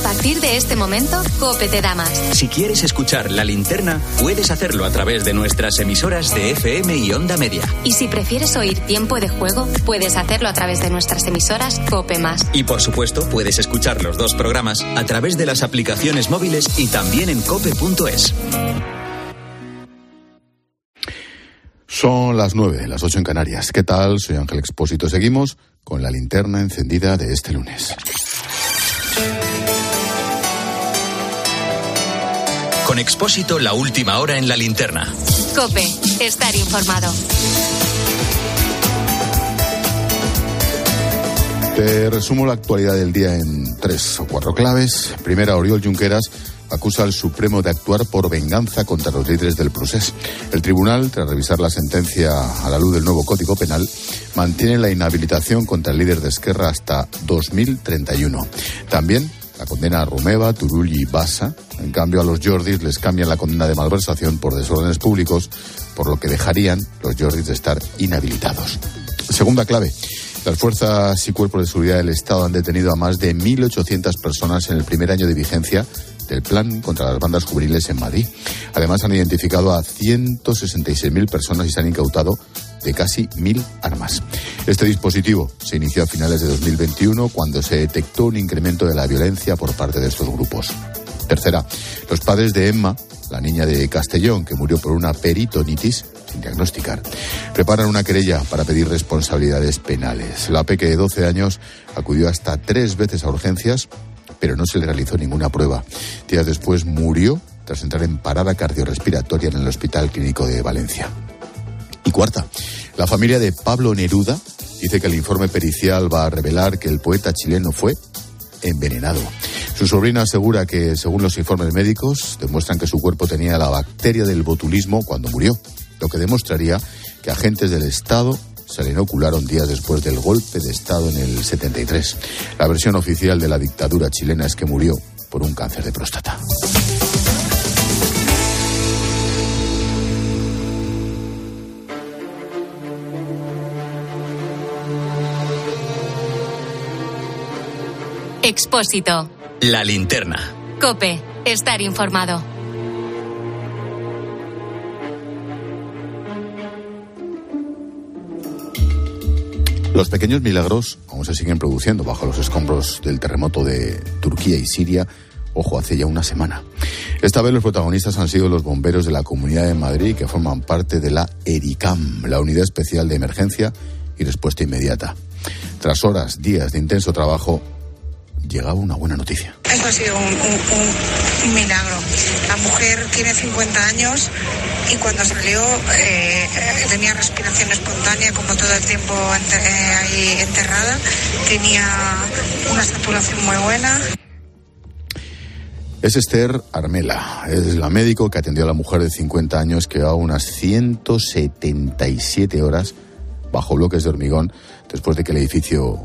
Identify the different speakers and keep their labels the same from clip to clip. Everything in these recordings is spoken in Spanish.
Speaker 1: partir de este momento, Cope te da más.
Speaker 2: Si quieres escuchar la linterna, puedes hacerlo a través de nuestras emisoras de FM y Onda Media.
Speaker 1: Y si prefieres oír tiempo de juego, puedes hacerlo a través de nuestras emisoras Cope Más.
Speaker 2: Y por supuesto, puedes escuchar los dos programas a través de las aplicaciones móviles y también en cope.es.
Speaker 3: Son las nueve, las ocho en Canarias. ¿Qué tal? Soy Ángel Expósito. Seguimos con la linterna encendida de este lunes.
Speaker 2: Con Expósito, la última hora en la linterna.
Speaker 1: Cope, estar informado.
Speaker 3: Te resumo la actualidad del día en tres o cuatro claves. Primera, Oriol Junqueras acusa al Supremo de actuar por venganza contra los líderes del proceso. El tribunal, tras revisar la sentencia a la luz del nuevo Código Penal, mantiene la inhabilitación contra el líder de Esquerra hasta 2031. También la condena a Rumeva, Turull y Bassa. En cambio, a los Jordis les cambian la condena de malversación por desórdenes públicos, por lo que dejarían los Jordis de estar inhabilitados. Segunda clave. Las fuerzas y cuerpos de seguridad del Estado han detenido a más de 1.800 personas en el primer año de vigencia del plan contra las bandas juveniles en Madrid. Además, han identificado a 166.000 personas y se han incautado de casi 1.000 armas. Este dispositivo se inició a finales de 2021 cuando se detectó un incremento de la violencia por parte de estos grupos. Tercera, los padres de Emma, la niña de Castellón, que murió por una peritonitis sin diagnosticar, preparan una querella para pedir responsabilidades penales. La peque de 12 años acudió hasta tres veces a urgencias pero no se le realizó ninguna prueba. Días después murió tras entrar en parada cardiorrespiratoria en el Hospital Clínico de Valencia. Y cuarta, la familia de Pablo Neruda dice que el informe pericial va a revelar que el poeta chileno fue envenenado. Su sobrina asegura que, según los informes médicos, demuestran que su cuerpo tenía la bacteria del botulismo cuando murió, lo que demostraría que agentes del Estado se le inocularon días después del golpe de Estado en el 73. La versión oficial de la dictadura chilena es que murió por un cáncer de próstata.
Speaker 1: Expósito.
Speaker 2: La linterna.
Speaker 1: Cope, estar informado.
Speaker 3: Los pequeños milagros aún se siguen produciendo bajo los escombros del terremoto de Turquía y Siria, ojo, hace ya una semana. Esta vez los protagonistas han sido los bomberos de la Comunidad de Madrid que forman parte de la ERICAM, la Unidad Especial de Emergencia y Respuesta Inmediata. Tras horas, días de intenso trabajo, llegaba una buena noticia.
Speaker 4: Esto ha sido un, un, un milagro. La mujer tiene 50 años y cuando salió eh, tenía respiración espontánea como todo el tiempo enter, eh, ahí enterrada. Tenía una saturación muy buena.
Speaker 3: Es Esther Armela, es la médico que atendió a la mujer de 50 años que va unas 177 horas bajo bloques de hormigón después de que el edificio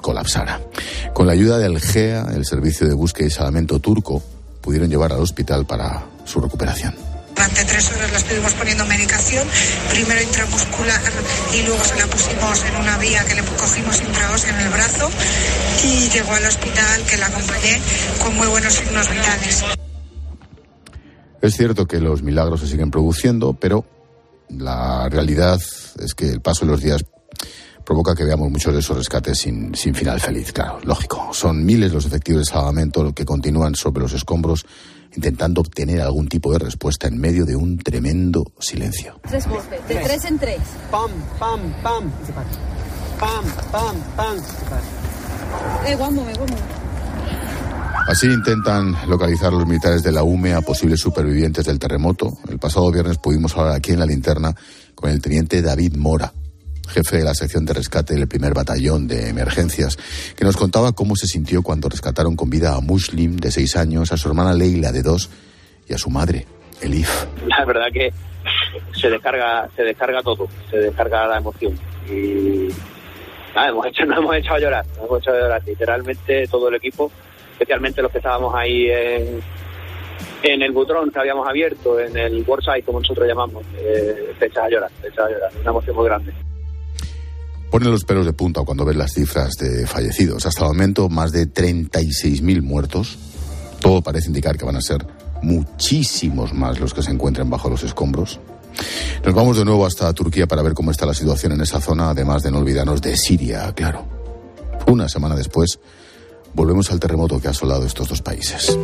Speaker 3: colapsara. Con la ayuda del GEA, el Servicio de Búsqueda y Salvamento turco, pudieron llevar al hospital para su recuperación.
Speaker 4: Durante tres horas la estuvimos poniendo medicación, primero intramuscular y luego se la pusimos en una vía que le cogimos intraósea en el brazo y llegó al hospital que la acompañé con muy buenos signos vitales.
Speaker 3: Es cierto que los milagros se siguen produciendo, pero la realidad es que el paso de los días provoca que veamos muchos de esos rescates sin, sin final feliz, claro, lógico. Son miles los efectivos de salvamento que continúan sobre los escombros intentando obtener algún tipo de respuesta en medio de un tremendo silencio.
Speaker 5: Tres golpes, de tres en tres.
Speaker 6: Pam, pam, pam. Pam, pam, pam. Se para.
Speaker 5: Eh, guándome.
Speaker 3: Así intentan localizar los militares de la UME a posibles supervivientes del terremoto. El pasado viernes pudimos hablar aquí en la linterna con el teniente David Mora, jefe de la sección de rescate del primer batallón de emergencias, que nos contaba cómo se sintió cuando rescataron con vida a Muslim, de seis años, a su hermana Leila, de dos, y a su madre, Elif.
Speaker 7: La verdad que se descarga, se descarga todo, se descarga la emoción. Y nada, hemos hecho, nos hemos echado a llorar, nos hemos echado a llorar, literalmente todo el equipo, especialmente los que estábamos ahí en, el butrón que habíamos abierto, en el worksite, como nosotros llamamos, eh, te echas a llorar, te echas a llorar, una emoción muy grande.
Speaker 3: Ponen los pelos de punta cuando ven las cifras de fallecidos. Hasta el momento, más de 36.000 muertos. Todo parece indicar que van a ser muchísimos más los que se encuentren bajo los escombros. Nos vamos de nuevo hasta Turquía para ver cómo está la situación en esa zona, además de no olvidarnos de Siria, claro. Una semana después, volvemos al terremoto que ha asolado estos dos países.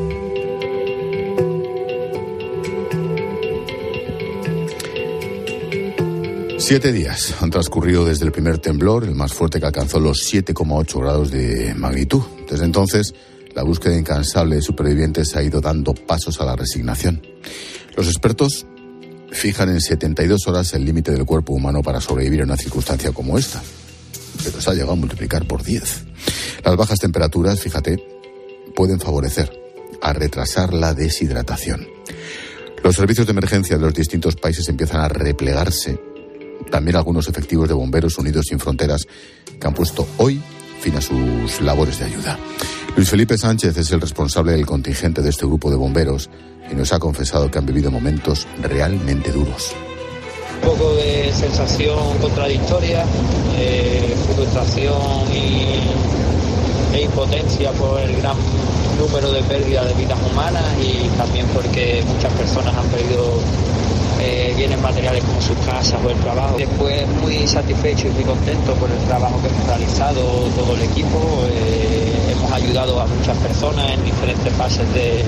Speaker 3: Siete días han transcurrido desde el primer temblor, el más fuerte que alcanzó los 7,8 grados de magnitud. Desde entonces, la búsqueda incansable de supervivientes ha ido dando pasos a la resignación. Los expertos fijan en 72 horas el límite del cuerpo humano para sobrevivir en una circunstancia como esta, pero se ha llegado a multiplicar por 10. Las bajas temperaturas, fíjate, pueden favorecer a retrasar la deshidratación. Los servicios de emergencia de los distintos países empiezan a replegarse también algunos efectivos de Bomberos Unidos Sin Fronteras que han puesto hoy fin a sus labores de ayuda. Luis Felipe Sánchez es el responsable del contingente de este grupo de bomberos y nos ha confesado que han vivido momentos realmente duros.
Speaker 8: Un poco de sensación contradictoria, eh, frustración y, e impotencia por el gran número de pérdidas de vidas humanas y también porque muchas personas han perdido eh, bienes materiales como sus casas o el trabajo. Después muy satisfecho y muy contento por el trabajo que hemos realizado todo el equipo. Eh, hemos ayudado a muchas personas en diferentes fases de,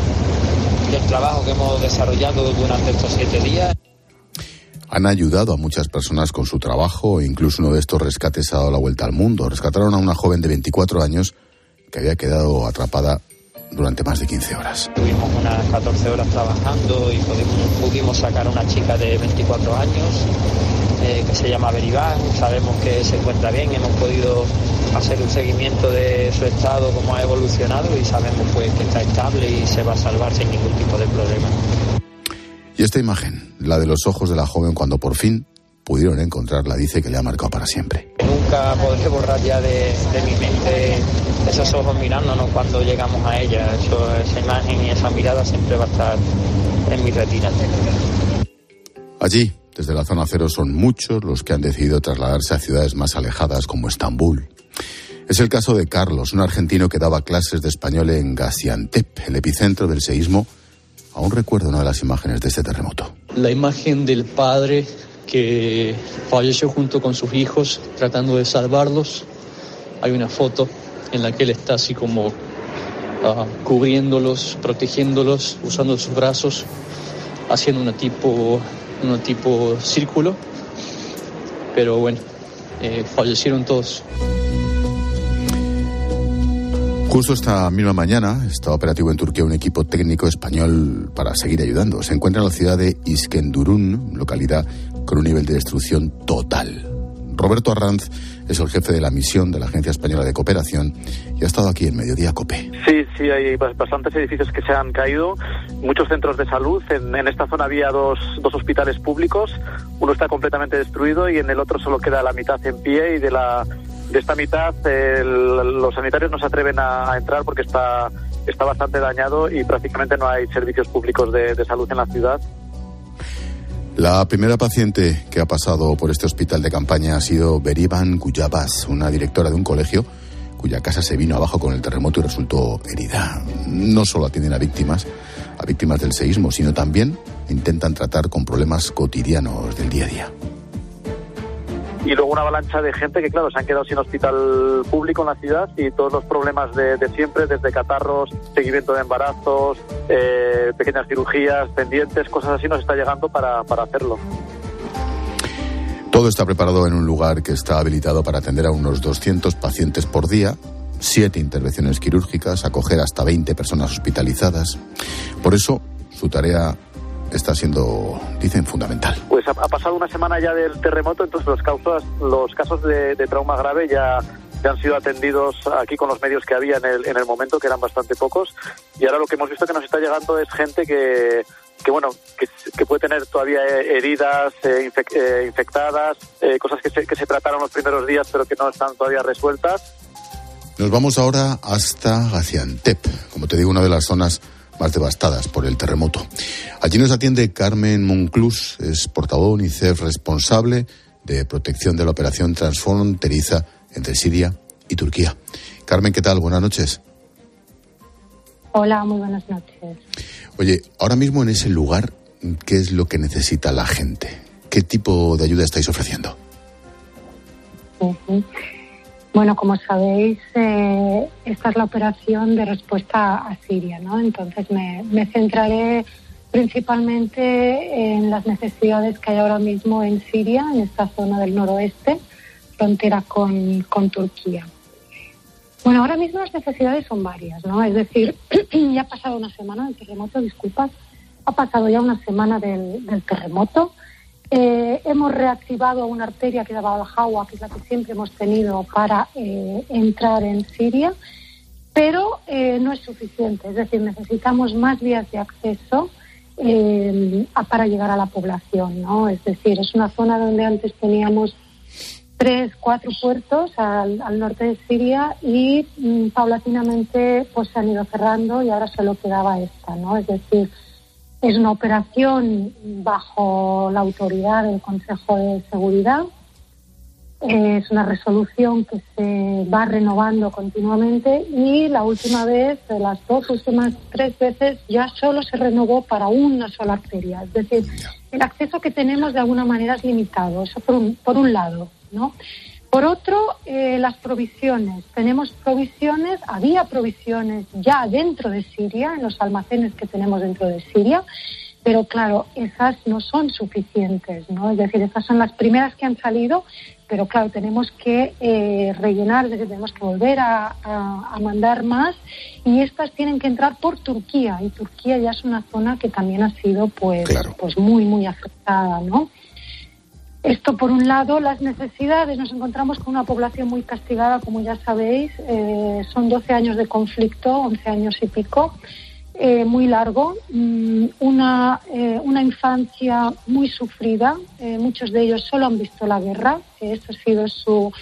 Speaker 8: del trabajo que hemos desarrollado durante estos siete días.
Speaker 3: Han ayudado a muchas personas con su trabajo e incluso uno de estos rescates ha dado la vuelta al mundo. Rescataron a una joven de 24 años que había quedado atrapada durante más de 15 horas.
Speaker 8: Tuvimos unas 14 horas trabajando y pudimos, pudimos sacar a una chica de 24 años eh, que se llama Beribán. Sabemos que se encuentra bien, hemos podido hacer un seguimiento de su estado, cómo ha evolucionado y sabemos pues que está estable y se va a salvar sin ningún tipo de problema.
Speaker 3: Y esta imagen, la de los ojos de la joven cuando por fin pudieron encontrarla, dice que le ha marcado para siempre.
Speaker 8: Nunca podré borrar ya de, de mi mente esos ojos mirándonos cuando llegamos a ella. Eso, esa imagen y esa mirada siempre va a estar en mi retina.
Speaker 3: Allí, desde la zona cero, son muchos los que han decidido trasladarse a ciudades más alejadas como Estambul. Es el caso de Carlos, un argentino que daba clases de español en Gaziantep, el epicentro del seísmo. Aún recuerdo una de las imágenes de este terremoto.
Speaker 9: La imagen del padre que falleció junto con sus hijos tratando de salvarlos. Hay una foto en la que él está así como uh, cubriéndolos, protegiéndolos, usando sus brazos, haciendo una tipo, una tipo círculo. Pero bueno, eh, fallecieron todos.
Speaker 3: Justo esta misma mañana está operativo en Turquía un equipo técnico español para seguir ayudando. Se encuentra en la ciudad de Iskenderun, localidad con un nivel de destrucción total. Roberto Arranz es el jefe de la misión de la Agencia Española de Cooperación y ha estado aquí en Mediodía Cope.
Speaker 10: Sí, sí, hay bastantes edificios que se han caído, muchos centros de salud. En, en esta zona había dos, dos, hospitales públicos, uno está completamente destruido y en el otro solo queda la mitad en pie y de la de esta mitad el, los sanitarios no se atreven a, a, entrar porque está está bastante dañado y prácticamente no hay servicios públicos de, de salud en la ciudad.
Speaker 3: La primera paciente que ha pasado por este hospital de campaña ha sido Beriban Guyabas, una directora de un colegio cuya casa se vino abajo con el terremoto y resultó herida. No solo atienden a víctimas, a víctimas del seísmo, sino también intentan tratar con problemas cotidianos del día a día
Speaker 10: y luego una avalancha de gente que, claro, se han quedado sin hospital público en la ciudad y todos los problemas de, siempre, desde catarros, seguimiento de embarazos, eh, pequeñas cirugías, pendientes, cosas así, nos está llegando para, para hacerlo.
Speaker 3: Todo está preparado en un lugar que está habilitado para atender a unos 200 pacientes por día, siete intervenciones quirúrgicas, acoger hasta 20 personas hospitalizadas. Por eso, su tarea está siendo, dicen, fundamental.
Speaker 10: Pues ha, ha, pasado una semana ya del terremoto, entonces los, causas, los casos de, de trauma grave ya, ya, han sido atendidos aquí con los medios que había en el, en el momento, que eran bastante pocos. Y ahora lo que hemos visto que nos está llegando es gente que, que bueno, que, que, puede tener todavía heridas eh, infec, eh, infectadas, eh, cosas que se, que se trataron los primeros días pero que no están todavía resueltas.
Speaker 3: Nos vamos ahora hasta Gaziantep, como te digo, una de las zonas más devastadas por el terremoto. Allí nos atiende Carmen Monclús, es portavoz UNICEF responsable de protección de la operación transfronteriza entre Siria y Turquía. Carmen, ¿qué tal? Buenas noches.
Speaker 11: Hola, muy buenas noches.
Speaker 3: Oye, ahora mismo en ese lugar, ¿qué es lo que necesita la gente? ¿Qué tipo de ayuda estáis ofreciendo?
Speaker 11: Bueno, como sabéis, eh, esta es la operación de respuesta a Siria, ¿no? Entonces me, centraré principalmente en las necesidades que hay ahora mismo en Siria, en esta zona del noroeste, frontera con, con Turquía. Bueno, ahora mismo las necesidades son varias, ¿no? Es decir, ya ha pasado una semana del terremoto, disculpas, ha pasado ya una semana del terremoto. Eh, hemos reactivado una arteria que daba al Jawa, que es la que siempre hemos tenido para eh, entrar en Siria, pero eh, no es suficiente. Es decir, necesitamos más vías de acceso eh, para llegar a la población, ¿no? Es decir, es una zona donde antes teníamos tres, cuatro puertos al, al norte de Siria y mm, paulatinamente pues se han ido cerrando y ahora solo quedaba esta, ¿no? Es decir, es una operación bajo la autoridad del Consejo de Seguridad. Es una resolución que se va renovando continuamente y la última vez, las dos últimas tres veces, ya solo se renovó para una sola arteria. Es decir, el acceso que tenemos de alguna manera es limitado. Eso por un, por un lado. ¿no? Por otro, eh, las provisiones. Tenemos provisiones, había provisiones ya dentro de Siria, en los almacenes que tenemos dentro de Siria, pero claro, esas no son suficientes, ¿no? Es decir, estas son las primeras que han salido, pero claro, tenemos que eh, rellenar, tenemos que volver a, a, a, mandar más y estas tienen que entrar por Turquía y Turquía ya es una zona que también ha sido pues,
Speaker 3: Claro.
Speaker 11: pues muy, muy afectada, ¿no? Esto, por un lado, las necesidades. Nos encontramos con una población muy castigada, como ya sabéis. Eh, son 12 años de conflicto, 11 años y pico, eh, muy largo. Mm, una, eh, una infancia muy sufrida. Muchos de ellos solo han visto la guerra. Esto ha sido su,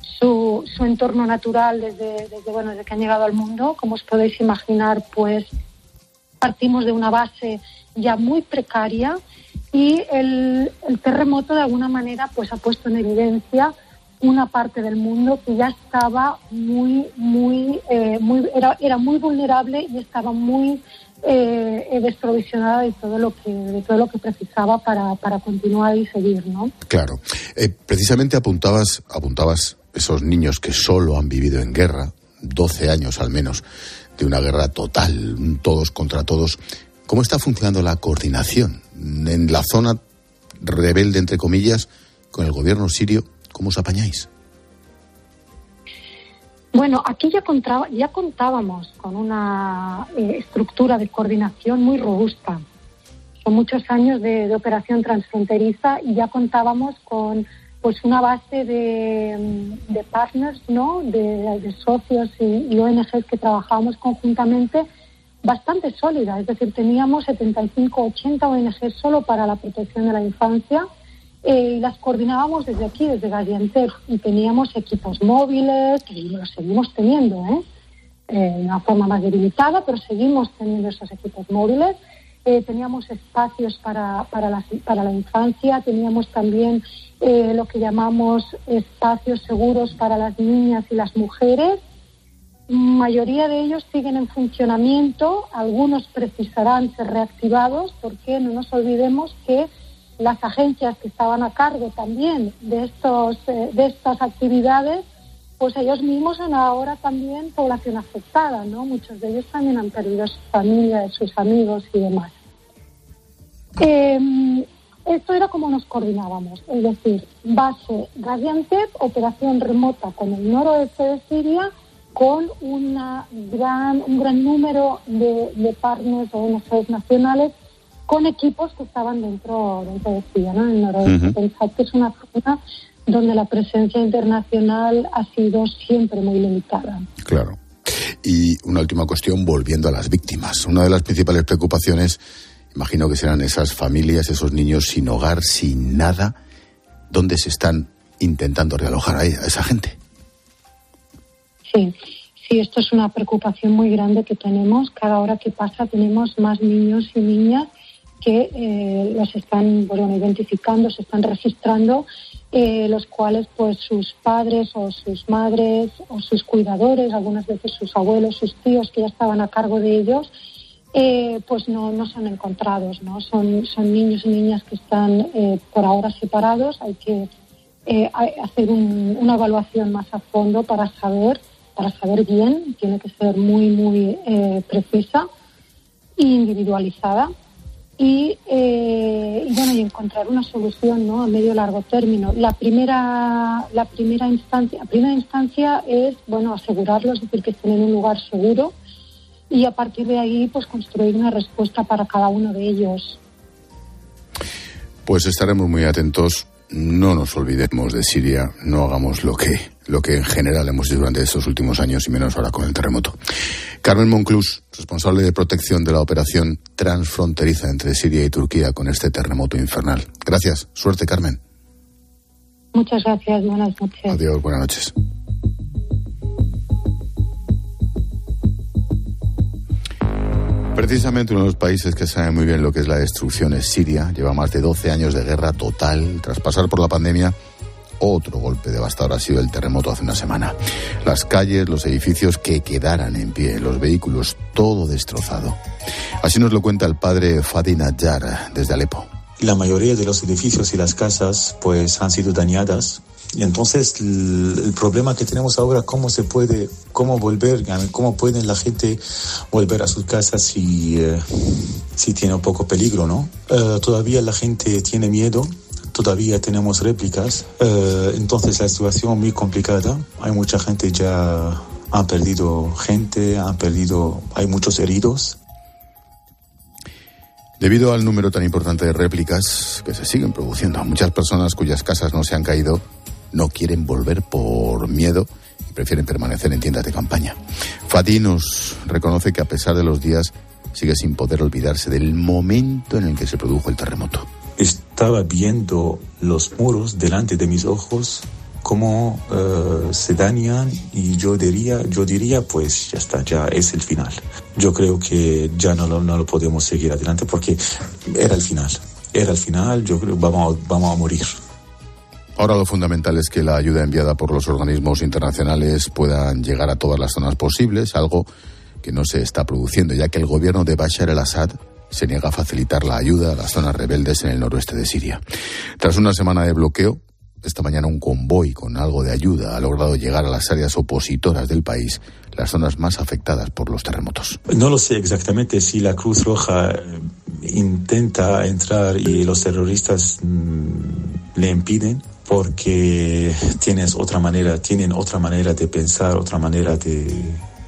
Speaker 11: su, su entorno natural desde, desde, bueno, desde que han llegado al mundo. Como os podéis imaginar, pues partimos de una base ya muy precaria y el, terremoto de alguna manera pues ha puesto en evidencia una parte del mundo que ya estaba muy muy eh, muy era, era muy vulnerable y estaba muy eh, desprovisionada de todo lo que de todo lo que precisaba para, para continuar y seguir no
Speaker 3: claro. Eh, precisamente apuntabas apuntabas esos niños que solo han vivido en guerra 12 años al menos de una guerra total todos contra todos. ¿Cómo está funcionando la coordinación en la zona rebelde, entre comillas, con el gobierno sirio? ¿Cómo os apañáis?
Speaker 11: Bueno, aquí ya, contaba, ya contábamos con una eh, estructura de coordinación muy robusta. Son muchos años de, operación transfronteriza y ya contábamos con pues una base de, de partners, ¿no? De, de socios y, y ONGs que trabajábamos conjuntamente bastante sólida, es decir, teníamos 75, 80 ONG solo para la protección de la infancia eh, y las coordinábamos desde aquí, desde Gaziantep, y teníamos equipos móviles, y los seguimos teniendo, ¿eh? Eh, de una forma más debilitada, pero seguimos teniendo esos equipos móviles. Eh, teníamos espacios para, para, la, para la infancia, teníamos también eh, lo que llamamos espacios seguros para las niñas y las mujeres, mayoría de ellos siguen en funcionamiento, algunos precisarán ser reactivados, porque no nos olvidemos que las agencias que estaban a cargo también de, estos, eh, de estas actividades, pues ellos mismos son ahora también población afectada, ¿no? Muchos de ellos también han perdido su familia, sus amigos y demás. Eh, esto era como nos coordinábamos, es decir, base Gaziantep, operación remota con el noroeste de Siria, con una gran, un gran número de, de partners o ONGs nacionales con equipos que estaban dentro, dentro de Siria, ¿no? en noroeste. Uh -huh. Pensad que es una zona donde la presencia internacional ha sido siempre muy limitada.
Speaker 3: Claro. Y una última cuestión, volviendo a las víctimas. Una de las principales preocupaciones, imagino que serán esas familias, esos niños sin hogar, sin nada, ¿dónde se están intentando realojar a esa gente?
Speaker 11: Sí, sí, esto es una preocupación muy grande que tenemos. Cada hora que pasa tenemos más niños y niñas que eh, los están bueno, identificando, se están registrando, eh, los cuales pues sus padres o sus madres o sus cuidadores, algunas veces sus abuelos, sus tíos que ya estaban a cargo de ellos, eh, pues no, no son encontrados, ¿no? Son, son niños y niñas que están por ahora separados. Hay que hacer una evaluación más a fondo para saber, para saber bien, tiene que ser muy, muy precisa e individualizada eh, y, bueno y encontrar una solución ¿no? a medio largo término. La primera la primera instancia primera instancia es bueno asegurarlos es decir que estén en un lugar seguro y a partir de ahí pues construir una respuesta para cada uno de ellos.
Speaker 3: Pues estaremos muy atentos. No nos olvidemos de Siria, no hagamos lo que, lo que en general hemos hecho durante estos últimos años y menos ahora con el terremoto. Carmen Monclús, responsable de protección de la operación transfronteriza entre Siria y Turquía con este terremoto infernal. Gracias. Suerte, Carmen.
Speaker 11: Muchas gracias. Buenas noches.
Speaker 3: Adiós. Buenas noches. Precisamente uno de los países que sabe muy bien lo que es la destrucción es Siria. Lleva más de 12 años de guerra total. Tras pasar por la pandemia, otro golpe devastador ha sido el terremoto hace una semana. Las calles, los edificios que quedaran en pie, los vehículos, todo destrozado. Así nos lo cuenta el padre Fadi Najjar desde Alepo.
Speaker 12: La mayoría de los edificios y las casas pues han sido dañadas y entonces el, problema que tenemos ahora, cómo se puede, cómo volver, cómo puede la gente volver a sus casas si, eh, si tiene un poco peligro, ¿no? Eh, todavía la gente tiene miedo, todavía tenemos réplicas, eh, entonces la situación es muy complicada, hay mucha gente ya, han perdido gente, han perdido, hay muchos heridos.
Speaker 3: Debido al número tan importante de réplicas que se siguen produciendo, muchas personas cuyas casas no se han caído no quieren volver por miedo y prefieren permanecer en tiendas de campaña. Fatih nos reconoce que a pesar de los días sigue sin poder olvidarse del momento en el que se produjo el terremoto.
Speaker 12: Estaba viendo los muros delante de mis ojos cómo eh, se dañan y yo diría, yo diría, pues ya está, ya es el final. Yo creo que ya no lo, no lo podemos seguir adelante porque era el final. Era el final, yo creo vamos, vamos a morir.
Speaker 3: Ahora lo fundamental es que la ayuda enviada por los organismos internacionales puedan llegar a todas las zonas posibles, algo que no se está produciendo, ya que el gobierno de Bashar el-Assad se niega a facilitar la ayuda a las zonas rebeldes en el noroeste de Siria. Tras una semana de bloqueo, esta mañana un convoy con algo de ayuda ha logrado llegar a las áreas opositoras del país, las zonas más afectadas por los terremotos.
Speaker 12: No lo sé exactamente si la Cruz Roja eh, intenta entrar y los terroristas mm, le impiden porque tienes otra manera, tienen otra manera de pensar, otra manera de,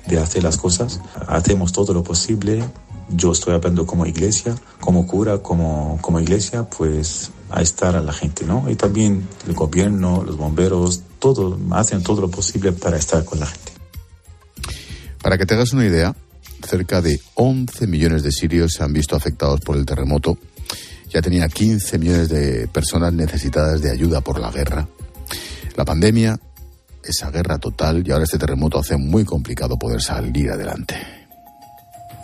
Speaker 12: de hacer las cosas. Hacemos todo lo posible. Yo estoy hablando como iglesia, como cura, como, como iglesia, pues a estar a la gente, ¿no? Y también el gobierno, los bomberos, todo, hacen todo lo posible para estar con la gente.
Speaker 3: Para que te hagas una idea, cerca de 11 millones de sirios se han visto afectados por el terremoto ya tenía 15 millones de personas necesitadas de ayuda por la guerra. La pandemia, esa guerra total y ahora este terremoto hace muy complicado poder salir adelante.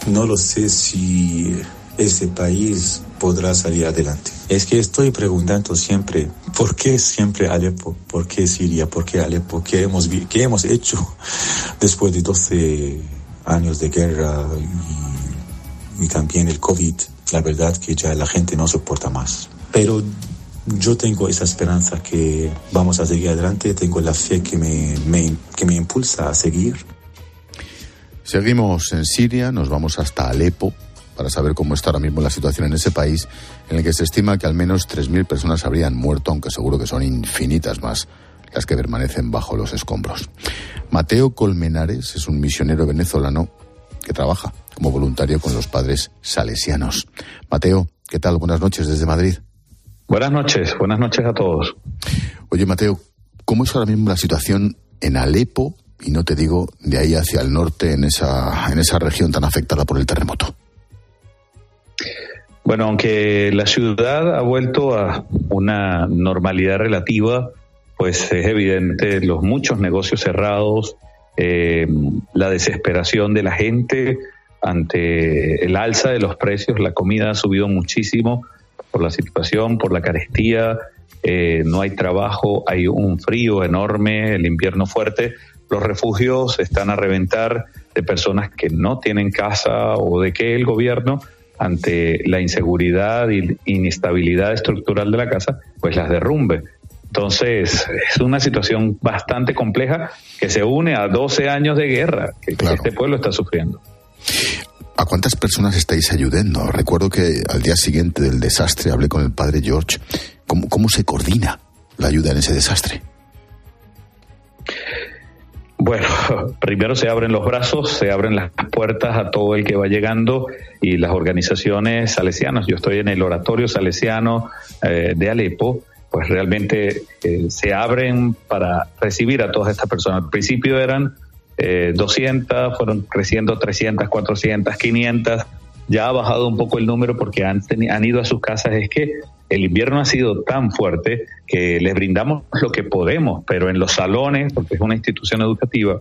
Speaker 12: No lo sé si ese país podrá salir adelante. Es que estoy preguntando siempre, ¿por qué siempre Alepo? ¿Por qué Siria? ¿Por qué Alepo? ¿Qué hemos, qué hemos hecho después de 12 años de guerra y, también el COVID? la verdad que ya la gente no soporta más. Pero yo tengo esa esperanza que vamos a seguir adelante, tengo la fe que me, que me impulsa a seguir.
Speaker 3: Seguimos en Siria, nos vamos hasta Alepo para saber cómo está ahora mismo la situación en ese país, en el que se estima que al menos 3.000 personas habrían muerto, aunque seguro que son infinitas más las que permanecen bajo los escombros. Mateo Colmenares es un misionero venezolano que trabaja como voluntario con los padres salesianos. Mateo, ¿qué tal? Buenas noches desde Madrid.
Speaker 13: Buenas noches, buenas noches a todos.
Speaker 3: Oye, Mateo, ¿cómo es ahora mismo la situación en Alepo y no te digo de ahí hacia el norte en esa, en esa región tan afectada por el terremoto?
Speaker 13: Bueno, aunque la ciudad ha vuelto a una normalidad relativa, pues es evidente los muchos negocios cerrados, eh, la desesperación de la gente, ante el alza de los precios. La comida ha subido muchísimo por la situación, por la carestía, eh, no hay trabajo, hay un frío enorme, el invierno fuerte. Los refugios están a reventar de personas que no tienen casa o de que el gobierno, ante la inseguridad y inestabilidad estructural de la casa, pues las derrumbe. Entonces, es una situación bastante compleja que se une a 12 años de guerra que este pueblo está sufriendo.
Speaker 3: ¿A cuántas personas estáis ayudando? Recuerdo que al día siguiente del desastre hablé con el padre George. ¿Cómo, cómo se coordina la ayuda en ese desastre?
Speaker 13: Bueno, primero se abren los brazos, se abren las puertas a todo el que va llegando y las organizaciones salesianas. Yo estoy en el oratorio salesiano eh, de Alepo, pues realmente eh, se abren para recibir a todas estas personas. Al principio eran 200, eh, fueron creciendo 300, 400, 500. Ya ha bajado un poco el número porque han, han ido a sus casas. Es que el invierno ha sido tan fuerte que les brindamos lo que podemos, pero en los salones, porque es una institución educativa,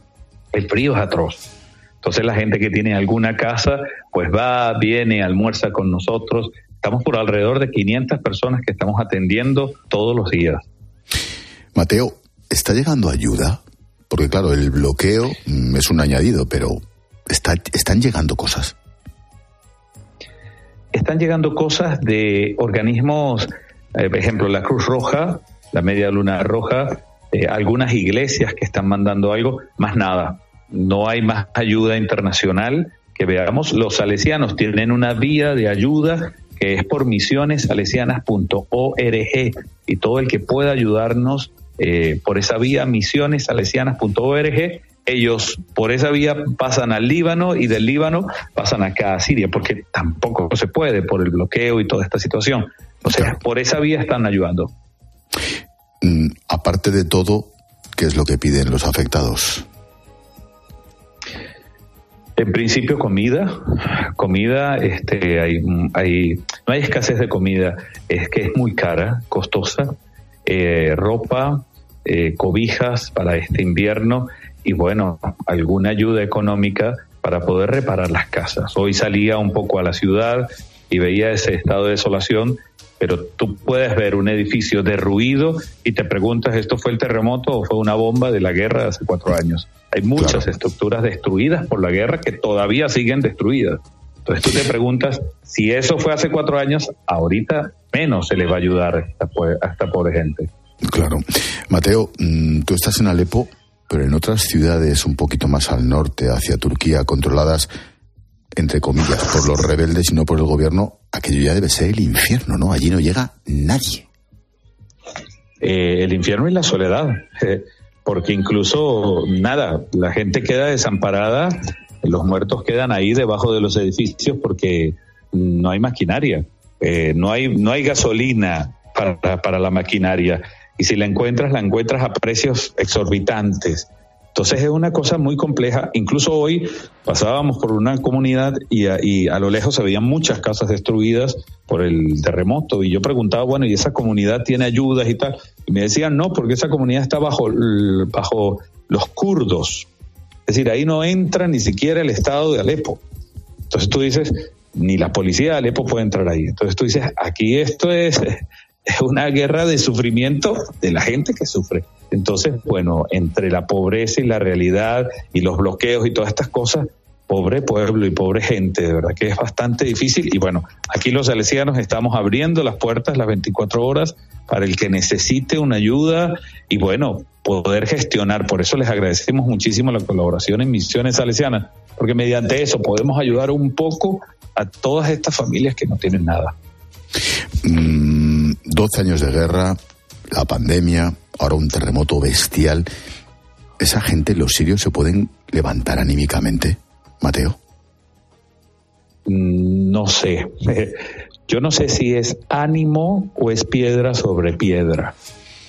Speaker 13: el frío es atroz. Entonces la gente que tiene alguna casa, pues va, viene, almuerza con nosotros. Estamos por alrededor de 500 personas que estamos atendiendo todos los días.
Speaker 3: Mateo, ¿está llegando ayuda? Porque claro, el bloqueo mm, es un añadido, pero está, están llegando cosas.
Speaker 13: Están llegando cosas de organismos, eh, por ejemplo, la Cruz Roja, la Media Luna Roja, eh, algunas iglesias que están mandando algo, más nada. No hay más ayuda internacional que veamos. Los salesianos tienen una vía de ayuda que es por misionesalesianas.org y todo el que pueda ayudarnos eh, por esa vía misionesalesianas.org. Ellos por esa vía pasan al Líbano y del Líbano pasan acá a Siria, porque tampoco se puede por el bloqueo y toda esta situación. O sea, por esa vía están ayudando.
Speaker 3: Mm, aparte de todo, ¿qué es lo que piden los afectados?
Speaker 13: En principio comida, comida, este, hay, hay, no hay escasez de comida, es que es muy cara, costosa, eh, ropa, eh, cobijas para este invierno y bueno, alguna ayuda económica para poder reparar las casas. Hoy salía un poco a la ciudad y veía ese estado de desolación, pero tú puedes ver un edificio derruido y te preguntas, ¿esto fue el terremoto o fue una bomba de la guerra de hace cuatro años? Hay muchas estructuras destruidas por la guerra que todavía siguen destruidas. Entonces tú te preguntas, si eso fue hace cuatro años, ahorita menos se les va a ayudar a esta pobre gente.
Speaker 3: Claro. Mateo, mm, tú estás en Alepo, pero en otras ciudades un poquito más al norte, hacia Turquía, controladas, entre comillas, por los rebeldes y no por el gobierno, aquello ya debe ser el infierno, ¿no? Allí no llega nadie.
Speaker 13: Eh, el infierno y la soledad, eh, porque incluso nada, la gente queda desamparada, los muertos quedan ahí debajo de los edificios porque no hay maquinaria, eh, no, hay, no hay gasolina para, para la maquinaria y si la encuentras, la encuentras a precios exorbitantes. Entonces es una cosa muy compleja. Incluso hoy pasábamos por una comunidad y a, lo lejos se veían muchas casas destruidas por el terremoto. Y yo preguntaba, bueno, ¿y esa comunidad tiene ayudas y tal? Y me decían, no, porque esa comunidad está bajo, bajo los kurdos. Es decir, ahí no entra ni siquiera el Estado de Alepo. Entonces tú dices, ni la policía de Alepo puede entrar ahí. Entonces tú dices, aquí esto es es una guerra de sufrimiento de la gente que sufre. Entonces, bueno, entre la pobreza y la realidad y los bloqueos y todas estas cosas, pobre pueblo y pobre gente, de verdad que es bastante difícil. Y bueno, aquí los salesianos estamos abriendo las puertas las 24 horas para el que necesite una ayuda y bueno, poder gestionar. Por eso les agradecemos muchísimo la colaboración en Misiones Salesianas, porque mediante eso podemos ayudar un poco a todas estas familias que no tienen nada.
Speaker 3: Mm 12 años de guerra, la pandemia, ahora un terremoto bestial. ¿Esa gente, los sirios, se pueden levantar anímicamente, Mateo?
Speaker 13: Mm, no sé. Yo no sé si es ánimo o es piedra sobre piedra.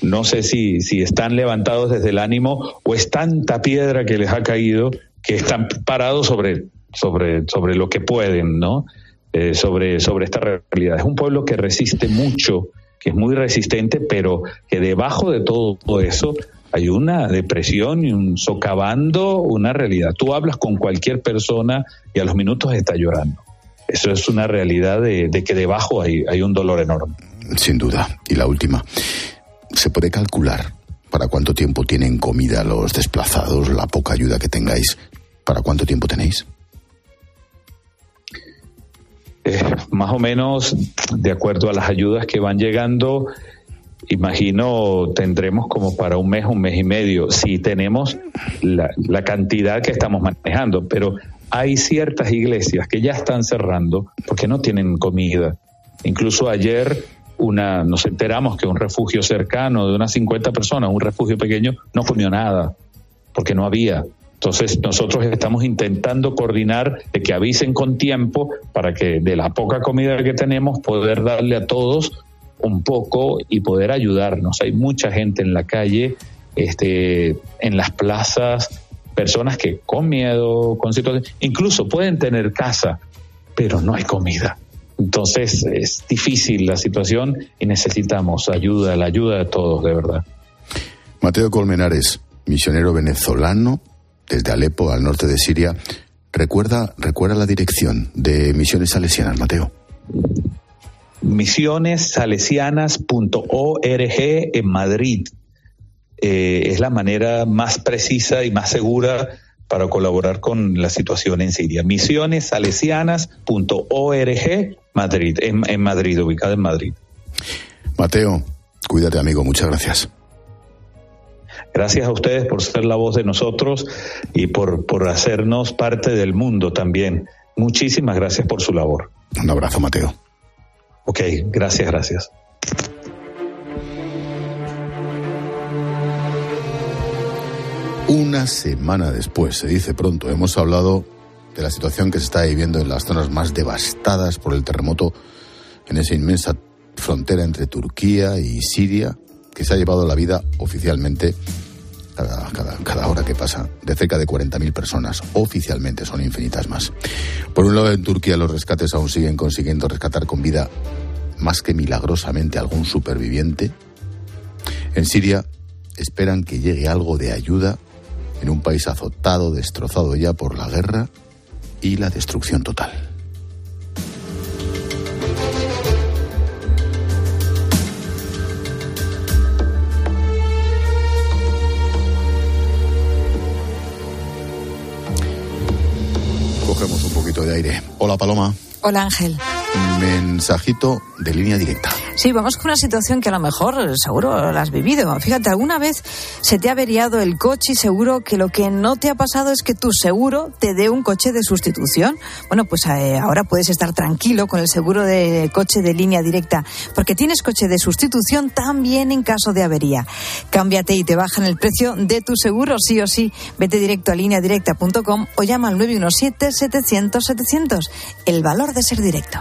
Speaker 13: No sé si, si están levantados desde el ánimo o es tanta piedra que les ha caído que están parados sobre, sobre, sobre lo que pueden, ¿no? Eh, sobre, sobre esta realidad. Es un pueblo que resiste mucho que es muy resistente, pero que debajo de todo eso hay una depresión y un socavando una realidad. Tú hablas con cualquier persona y a los minutos está llorando. Eso es una realidad de, que debajo hay, hay un dolor enorme.
Speaker 3: Sin duda. Y la última, ¿se puede calcular para cuánto tiempo tienen comida los desplazados, la poca ayuda que tengáis? ¿Para cuánto tiempo tenéis?
Speaker 13: Eh, más o menos, de acuerdo a las ayudas que van llegando, imagino tendremos como para un mes, un mes y medio, si tenemos la, la cantidad que estamos manejando, pero hay ciertas iglesias que ya están cerrando porque no tienen comida. Incluso ayer una, nos enteramos que un refugio cercano de unas 50 personas, un refugio pequeño, no comió nada porque no había. Entonces nosotros estamos intentando coordinar de que avisen con tiempo para que de la poca comida que tenemos poder darle a todos un poco y poder ayudarnos. Hay mucha gente en la calle, este, en las plazas, personas que con miedo, con situaciones, incluso pueden tener casa, pero no hay comida. Entonces es difícil la situación y necesitamos ayuda, la ayuda de todos, de verdad.
Speaker 3: Mateo Colmenares, misionero venezolano desde Alepo al norte de Siria. Recuerda, recuerda la dirección de Misiones Salesianas, Mateo.
Speaker 13: Misionessalesianas.org en Madrid. Eh, es la manera más precisa y más segura para colaborar con la situación en Siria. Misionessalesianas.org Madrid, en, en Madrid, ubicada en Madrid.
Speaker 3: Mateo, cuídate amigo, muchas gracias.
Speaker 13: Gracias a ustedes por ser la voz de nosotros y por, por hacernos parte del mundo también. Muchísimas gracias por su labor.
Speaker 3: Un abrazo, Mateo.
Speaker 13: Ok, gracias, gracias.
Speaker 3: Una semana después, se dice pronto, hemos hablado de la situación que se está viviendo en las zonas más devastadas por el terremoto en esa inmensa frontera entre Turquía y Siria, que se ha llevado la vida oficialmente cada, cada, hora que pasa de cerca de 40.000 personas. Oficialmente son infinitas más. Por un lado, en Turquía los rescates aún siguen consiguiendo rescatar con vida más que milagrosamente algún superviviente. En Siria esperan que llegue algo de ayuda en un país azotado, destrozado ya por la guerra y la destrucción total. Hola Paloma.
Speaker 14: Hola Ángel.
Speaker 3: Mensajito de línea directa.
Speaker 14: Sí, vamos con una situación que a lo mejor seguro la has vivido. Fíjate, alguna vez se te ha averiado el coche y seguro que lo que no te ha pasado es que tu seguro te dé un coche de sustitución. Bueno, pues eh, ahora puedes estar tranquilo con el seguro de coche de línea directa porque tienes coche de sustitución también en caso de avería. Cámbiate y te bajan el precio de tu seguro sí o sí. Vete directo a lineadirecta.com o llama al 917 700 700. El valor de ser directo.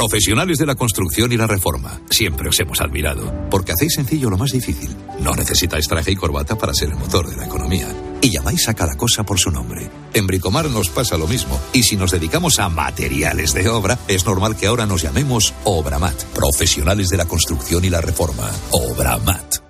Speaker 15: Profesionales de la construcción y la reforma. Siempre os hemos admirado. Porque hacéis sencillo lo más difícil. No necesitáis traje y corbata para ser el motor de la economía. Y llamáis a cada cosa por su nombre. En Bricomar nos pasa lo mismo. Y si nos dedicamos a materiales de obra, es normal que ahora nos llamemos Obramat. Profesionales de la construcción y la reforma. Obramat.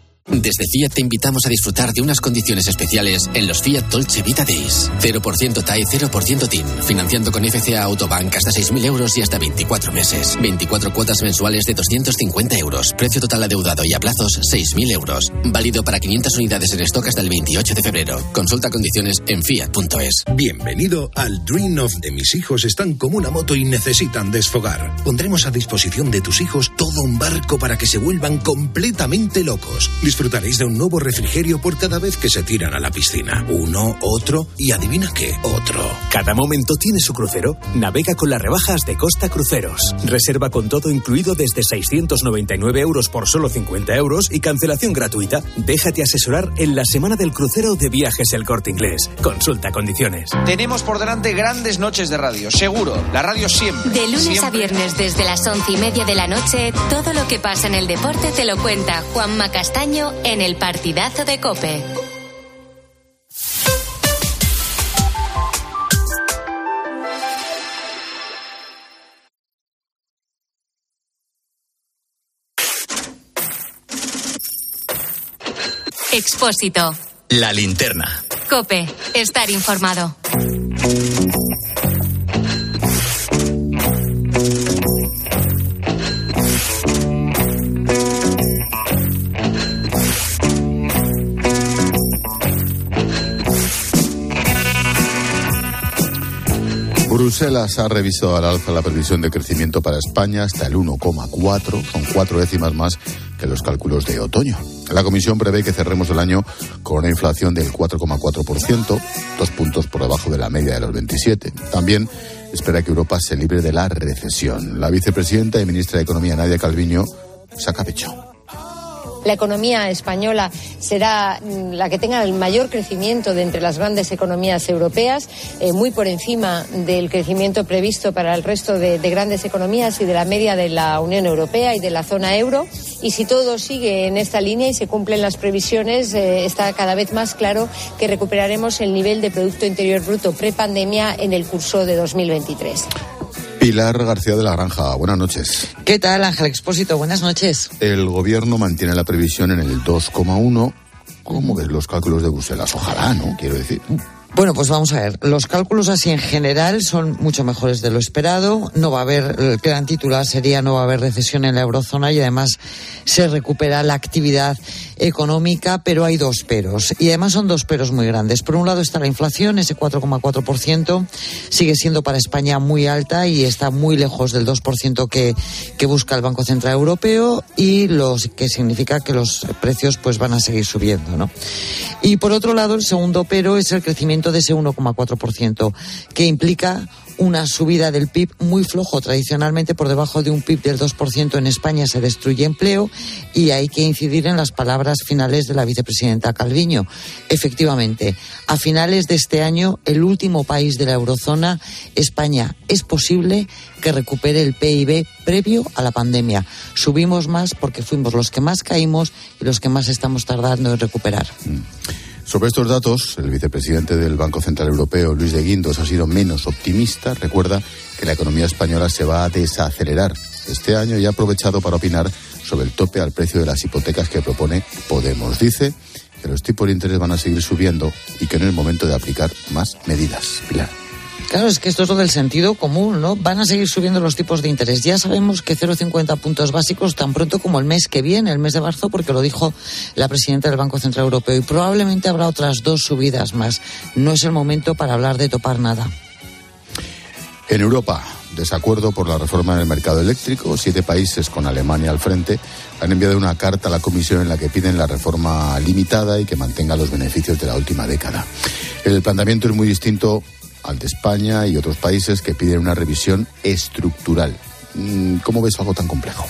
Speaker 16: Desde Fiat te invitamos a disfrutar de unas condiciones especiales en los Fiat Dolce Vita Days. 0% TAE, 0% TIN. Financiando con FCA Autobank hasta 6.000 euros y hasta 24 meses. 24 cuotas mensuales de 250 euros. Precio total adeudado y a plazos 6.000 euros. Válido para 500 unidades en stock hasta el 28 de febrero. Consulta condiciones en fiat.es.
Speaker 17: Bienvenido al Dream of de mis hijos están como una moto y necesitan desfogar. Pondremos a disposición de tus hijos todo un barco para que se vuelvan completamente locos disfrutaréis de un nuevo refrigerio por cada vez que se tiran a la piscina. Uno, otro y adivina qué, otro.
Speaker 18: Cada momento tiene su crucero. Navega con las rebajas de Costa Cruceros. Reserva con todo incluido desde 699 euros por solo 50 euros y cancelación gratuita. Déjate asesorar en la semana del crucero de viajes El Corte Inglés. Consulta condiciones.
Speaker 19: Tenemos por delante grandes noches de radio, seguro. La radio siempre.
Speaker 1: De lunes
Speaker 19: siempre.
Speaker 1: a viernes desde las once y media de la noche, todo lo que pasa en el deporte te lo cuenta Juanma Castaño en el partidazo de Cope. Expósito.
Speaker 2: La linterna.
Speaker 1: Cope. Estar informado.
Speaker 3: Bruselas ha revisado al alza la previsión de crecimiento para España hasta el 1,4, son cuatro décimas más que los cálculos de otoño. La Comisión prevé que cerremos el año con una inflación del 4,4%, dos puntos por debajo de la media de los 27. También espera que Europa se libre de la recesión. La vicepresidenta y ministra de Economía, Nadia Calviño, saca pecho.
Speaker 20: La economía española será mm, la que tenga el mayor crecimiento de entre las grandes economías europeas, eh, muy por encima del crecimiento previsto para el resto de, de, grandes economías y de la media de la Unión Europea y de la zona euro. Y si todo sigue en esta línea y se cumplen las previsiones, eh, está cada vez más claro que recuperaremos el nivel de Producto Interior Bruto prepandemia en el curso de 2023.
Speaker 3: Pilar García de la Granja, buenas noches.
Speaker 21: ¿Qué tal, Ángel Expósito? Buenas noches.
Speaker 3: El gobierno mantiene la previsión en el 2,1. ¿Cómo ves los cálculos de Bruselas? Ojalá, ¿no? Quiero decir.
Speaker 21: Bueno, pues vamos a ver. Los cálculos así en general son mucho mejores de lo esperado. No va a haber, el gran titular sería no va a haber recesión en la eurozona y además se recupera la actividad económica, pero hay dos peros. Y además son dos peros muy grandes. Por un lado está la inflación, ese 4,4%, sigue siendo para España muy alta y está muy lejos del 2% que, que busca el Banco Central Europeo y los que significa que los precios pues van a seguir subiendo, ¿no? Y por otro lado, el segundo pero es el crecimiento de ese 1,4%, que implica una subida del PIB muy flojo. Tradicionalmente, por debajo de un PIB del 2% en España se destruye empleo y hay que incidir en las palabras finales de la vicepresidenta Calviño. Efectivamente, a finales de este año, el último país de la eurozona, España, es posible que recupere el PIB previo a la pandemia. Subimos más porque fuimos los que más caímos y los que más estamos tardando en recuperar.
Speaker 3: Mm. Sobre estos datos, el vicepresidente del Banco Central Europeo, Luis de Guindos, ha sido menos optimista. Recuerda que la economía española se va a desacelerar este año y ha aprovechado para opinar sobre el tope al precio de las hipotecas que propone Podemos. Dice que los tipos de interés van a seguir subiendo y que no es momento de aplicar más medidas. Pilar.
Speaker 21: Claro, es que esto es lo del sentido común, ¿no? Van a seguir subiendo los tipos de interés. Ya sabemos que 0,50 puntos básicos tan pronto como el mes que viene, el mes de marzo, porque lo dijo la presidenta del Banco Central Europeo. Y probablemente habrá otras dos subidas más. No es el momento para hablar de topar nada.
Speaker 3: En Europa, desacuerdo por la reforma del mercado eléctrico. Siete países, con Alemania al frente, han enviado una carta a la Comisión en la que piden la reforma limitada y que mantenga los beneficios de la última década. El planteamiento es muy distinto al de España y otros países que piden una revisión estructural. ¿Cómo ves algo tan complejo?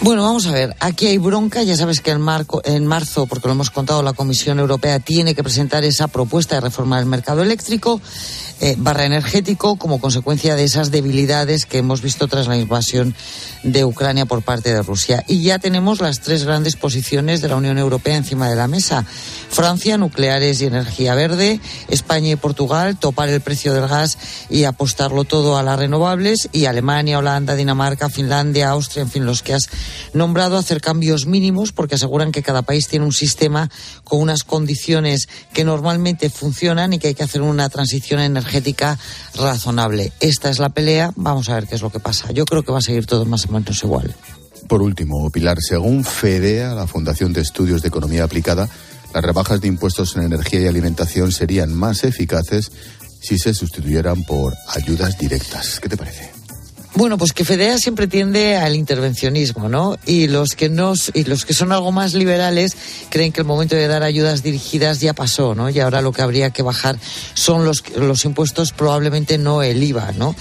Speaker 21: Bueno, vamos a ver. Aquí hay bronca. Ya sabes que en, marco, en marzo, porque lo hemos contado, la Comisión Europea tiene que presentar esa propuesta de reforma del mercado eléctrico eh, barra energético como consecuencia de esas debilidades que hemos visto tras la invasión de Ucrania por parte de Rusia. Y ya tenemos las tres grandes posiciones de la Unión Europea encima de la mesa. Francia, nucleares y energía verde. España y Portugal, topar el precio del gas y apostarlo todo a las renovables. Y Alemania, Holanda, Dinamarca, Finlandia, Austria, en fin, los que has nombrado a hacer cambios mínimos porque aseguran que cada país tiene un sistema con unas condiciones que normalmente funcionan y que hay que hacer una transición energética razonable. Esta es la pelea, vamos a ver qué es lo que pasa. Yo creo que va a seguir todo más o menos igual.
Speaker 3: Por último, Pilar, según FEDEA, la Fundación de Estudios de Economía Aplicada, las rebajas de impuestos en energía y alimentación serían más eficaces si se sustituyeran por ayudas directas. ¿Qué te parece?
Speaker 21: Bueno, pues que FEDEA siempre tiende al intervencionismo, ¿no? Y los que no, y los que son algo más liberales creen que el momento de dar ayudas dirigidas ya pasó, ¿no? Y ahora lo que habría que bajar son los, los impuestos, probablemente no el IVA, ¿no?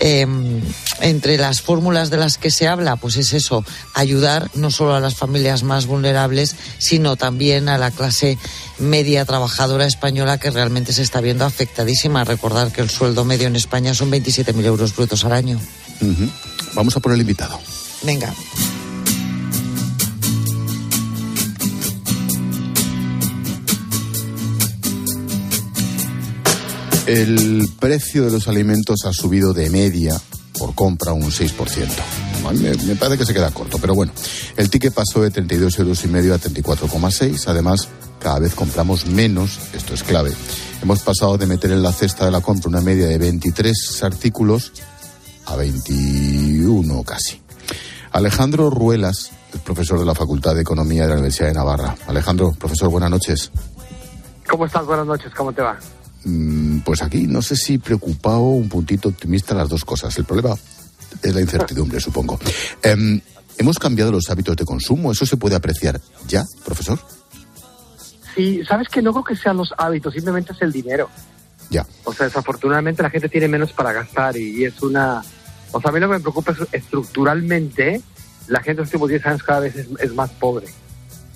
Speaker 21: Em, entre las fórmulas de las que se habla, pues es eso, ayudar no solo a las familias más vulnerables, sino también a la clase media trabajadora española que realmente se está viendo afectadísima. Recordar que el sueldo medio en España son 27.000 euros brutos al año.
Speaker 3: Vamos a por el invitado.
Speaker 21: Venga.
Speaker 3: El precio de los alimentos ha subido de media por compra un 6%. Me, me parece que se queda corto, pero bueno. El ticket pasó de 32 euros y medio a 34,6. Además, cada vez compramos menos, esto es clave. Hemos pasado de meter en la cesta de la compra una media de 23 artículos a 21 casi. Alejandro Ruelas es profesor de la Facultad de Economía de la Universidad de Navarra. Alejandro, profesor, buenas noches.
Speaker 22: ¿Cómo estás? Buenas noches, ¿cómo te va?
Speaker 3: Mm, pues aquí no sé si preocupado un puntito optimista las dos cosas. El problema es la incertidumbre, supongo. Em, ¿Hemos cambiado los hábitos de consumo? ¿Eso se puede apreciar ya, profesor?
Speaker 22: Sí, sabes que no creo que sean los hábitos, simplemente es el dinero.
Speaker 3: Ya.
Speaker 22: O sea, desafortunadamente la gente tiene menos para gastar y, es una... O sea, a mí lo que me preocupa es estructuralmente la gente en los últimos 10 años cada vez es, es más pobre.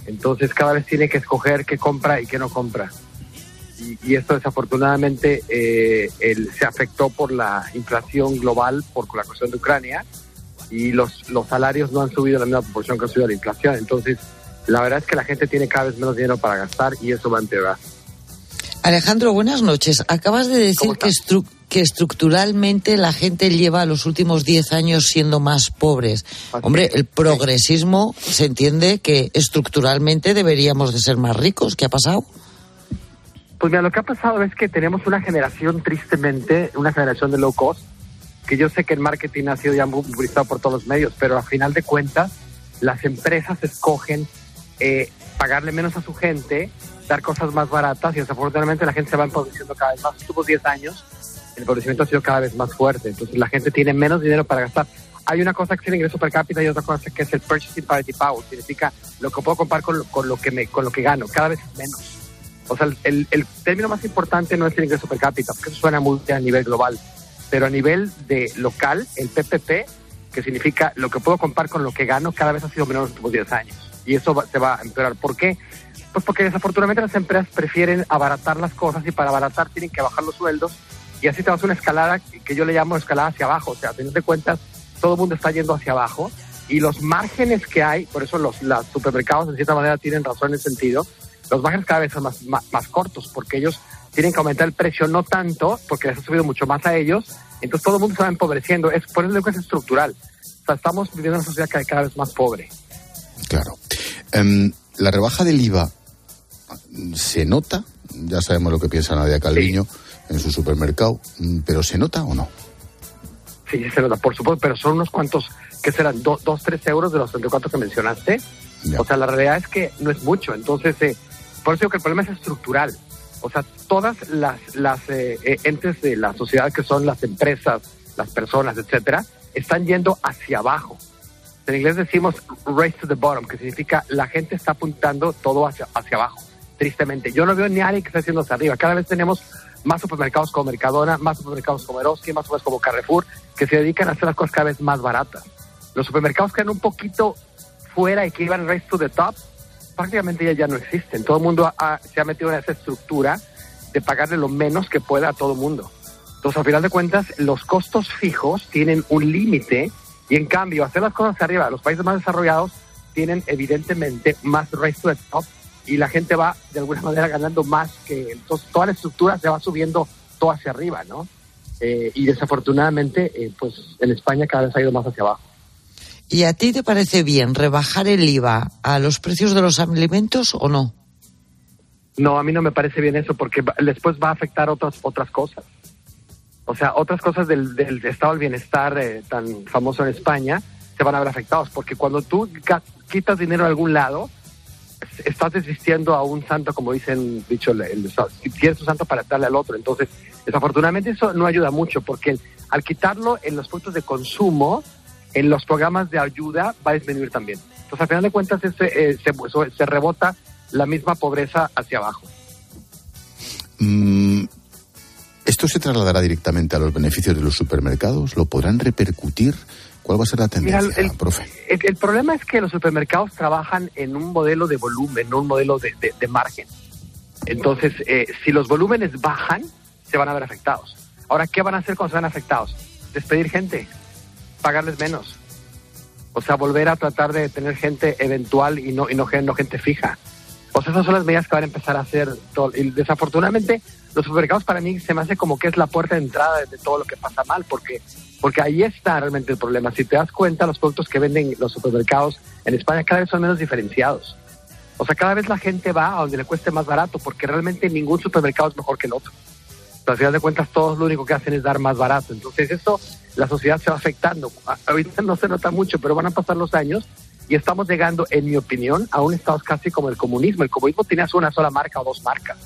Speaker 22: Entonces cada vez tiene que escoger qué compra y qué no compra. Y, y esto desafortunadamente eh, el- se afectó por la inflación global, por la cuestión de Ucrania, y los, los salarios no han subido en la misma proporción que ha subido la inflación. Entonces, la verdad es que la gente tiene cada vez menos dinero para gastar y eso va a empeorar.
Speaker 21: Alejandro, buenas noches. Acabas de decir que, estru- que estructuralmente la gente lleva los últimos 10 años siendo más pobres. Hombre, el progresismo se entiende que estructuralmente deberíamos de ser más ricos. ¿Qué ha pasado?
Speaker 22: Pues mira, lo que ha pasado es que tenemos una generación, tristemente, una generación de low cost, que yo sé que el marketing ha sido ya publicitado por todos los medios, pero a final de cuentas, las empresas escogen eh, pagarle menos a su gente, dar cosas más baratas y desafortunadamente la gente se va empobreciendo cada vez más. Últimos 10 años, el empobrecimiento ha sido cada vez más fuerte, entonces la gente tiene menos dinero para gastar. Hay una cosa que es el ingreso per cápita y otra cosa que es el purchasing parity power, significa lo que puedo comprar con lo, con lo que me, con lo que gano, cada vez menos. O sea, el, término más importante no es el ingreso per cápita, porque eso suena muy a nivel global, pero a nivel de local, el PPP, que significa lo que puedo comprar con lo que gano, cada vez ha sido menos en los últimos 10 años. Y eso va- se va a empeorar. ¿Por qué? Pues porque desafortunadamente las empresas prefieren abaratar las cosas y para abaratar tienen que bajar los sueldos y así te vas a una escalada que yo le llamo escalada hacia abajo. O sea, a fin de cuentas, todo el mundo está yendo hacia abajo y los márgenes que hay, por eso los, supermercados de cierta manera tienen razón en ese sentido, los márgenes cada vez son más, cortos porque ellos tienen que aumentar el precio no tanto porque les ha subido mucho más a ellos, entonces todo el mundo se va empobreciendo, es, por eso digo que es estructural. O sea, estamos viviendo una sociedad cada vez más pobre.
Speaker 3: Claro. Em, la rebaja del IVA se nota, ya sabemos lo que piensa Nadia Calviño en su supermercado, mm, pero ¿se nota o no?
Speaker 22: Sí, se nota, por supuesto, pero son unos cuantos, que serán? Do- dos, tres euros de los 34 que mencionaste. O sea, la realidad es que no es mucho. Entonces, eh, por eso digo que el problema es estructural. O sea, todas las, las eh, eh, entes de la sociedad, que son las empresas, las personas, etcétera, están yendo hacia abajo. En inglés decimos race to the bottom, que significa la gente está apuntando todo hacia, hacia abajo, tristemente. Yo no veo ni a nadie que esté haciendo hacia arriba. Cada vez tenemos más supermercados como Mercadona, más supermercados como Eroski, más supermercados como Carrefour, que se dedican a hacer las cosas cada vez más baratas. Los supermercados que eran un poquito fuera y que iban race to the top, prácticamente ya, ya no existen. Todo el mundo se ha metido en esa estructura de pagarle lo menos que pueda a todo el mundo. Entonces, al final de cuentas, los costos fijos tienen un límite y, en cambio, hacer las cosas hacia arriba, los países más desarrollados tienen evidentemente más race to the top y la gente va, de alguna manera, ganando más que... Entonces, toda la estructura se va subiendo todo hacia arriba, ¿no? Eh, y desafortunadamente, eh, pues en España cada vez ha ido más hacia abajo.
Speaker 21: ¿Y a ti te parece bien rebajar el IVA a los precios de los alimentos o no?
Speaker 22: No, a mí no me parece bien eso porque después va a afectar otras otras cosas. O sea, otras cosas del, estado del bienestar eh, tan famoso en España se van a ver afectados porque cuando tú quitas dinero de algún lado, es- estás desvistiendo a un santo, como dicen dicho el, el- un santo para darle al otro. Entonces, desafortunadamente eso no ayuda mucho porque al quitarlo en los puntos de consumo, en los programas de ayuda va a disminuir también. Entonces, al final de cuentas, ese, eh, se, se rebota la misma pobreza hacia abajo.
Speaker 3: Mm, ¿Esto se trasladará directamente a los beneficios de los supermercados? ¿Lo podrán repercutir? ¿Cuál va a ser la
Speaker 22: Mira,
Speaker 3: tendencia,
Speaker 22: el,
Speaker 3: profe?
Speaker 22: el- el problema es que los supermercados trabajan en un modelo de volumen, no un modelo de, de- de margen. Entonces, eh, si los volúmenes bajan, se van a ver afectados. Ahora, ¿qué van a hacer cuando se van afectados? Despedir gente, pagarles menos. O sea, volver a tratar de tener gente eventual y no, y no, no gente fija. O sea, esas son las medidas que van a empezar a hacer. todo- Y desafortunadamente, los supermercados para mí se me hace como que es la puerta de entrada de, todo lo que pasa mal, porque, porque ahí está realmente el problema. Si te das cuenta, los productos que venden los supermercados en España cada vez son menos diferenciados. O sea, cada vez la gente va a donde le cueste más barato, porque realmente ningún supermercado es mejor que el otro. Pero al final de cuentas, todos lo único que hacen es dar más barato. Entonces, eso, la sociedad se va afectando. Ahorita no se nota mucho, pero van a pasar los años y estamos llegando, en mi opinión, a un estado casi como el comunismo. El comunismo tenías una sola marca o dos marcas.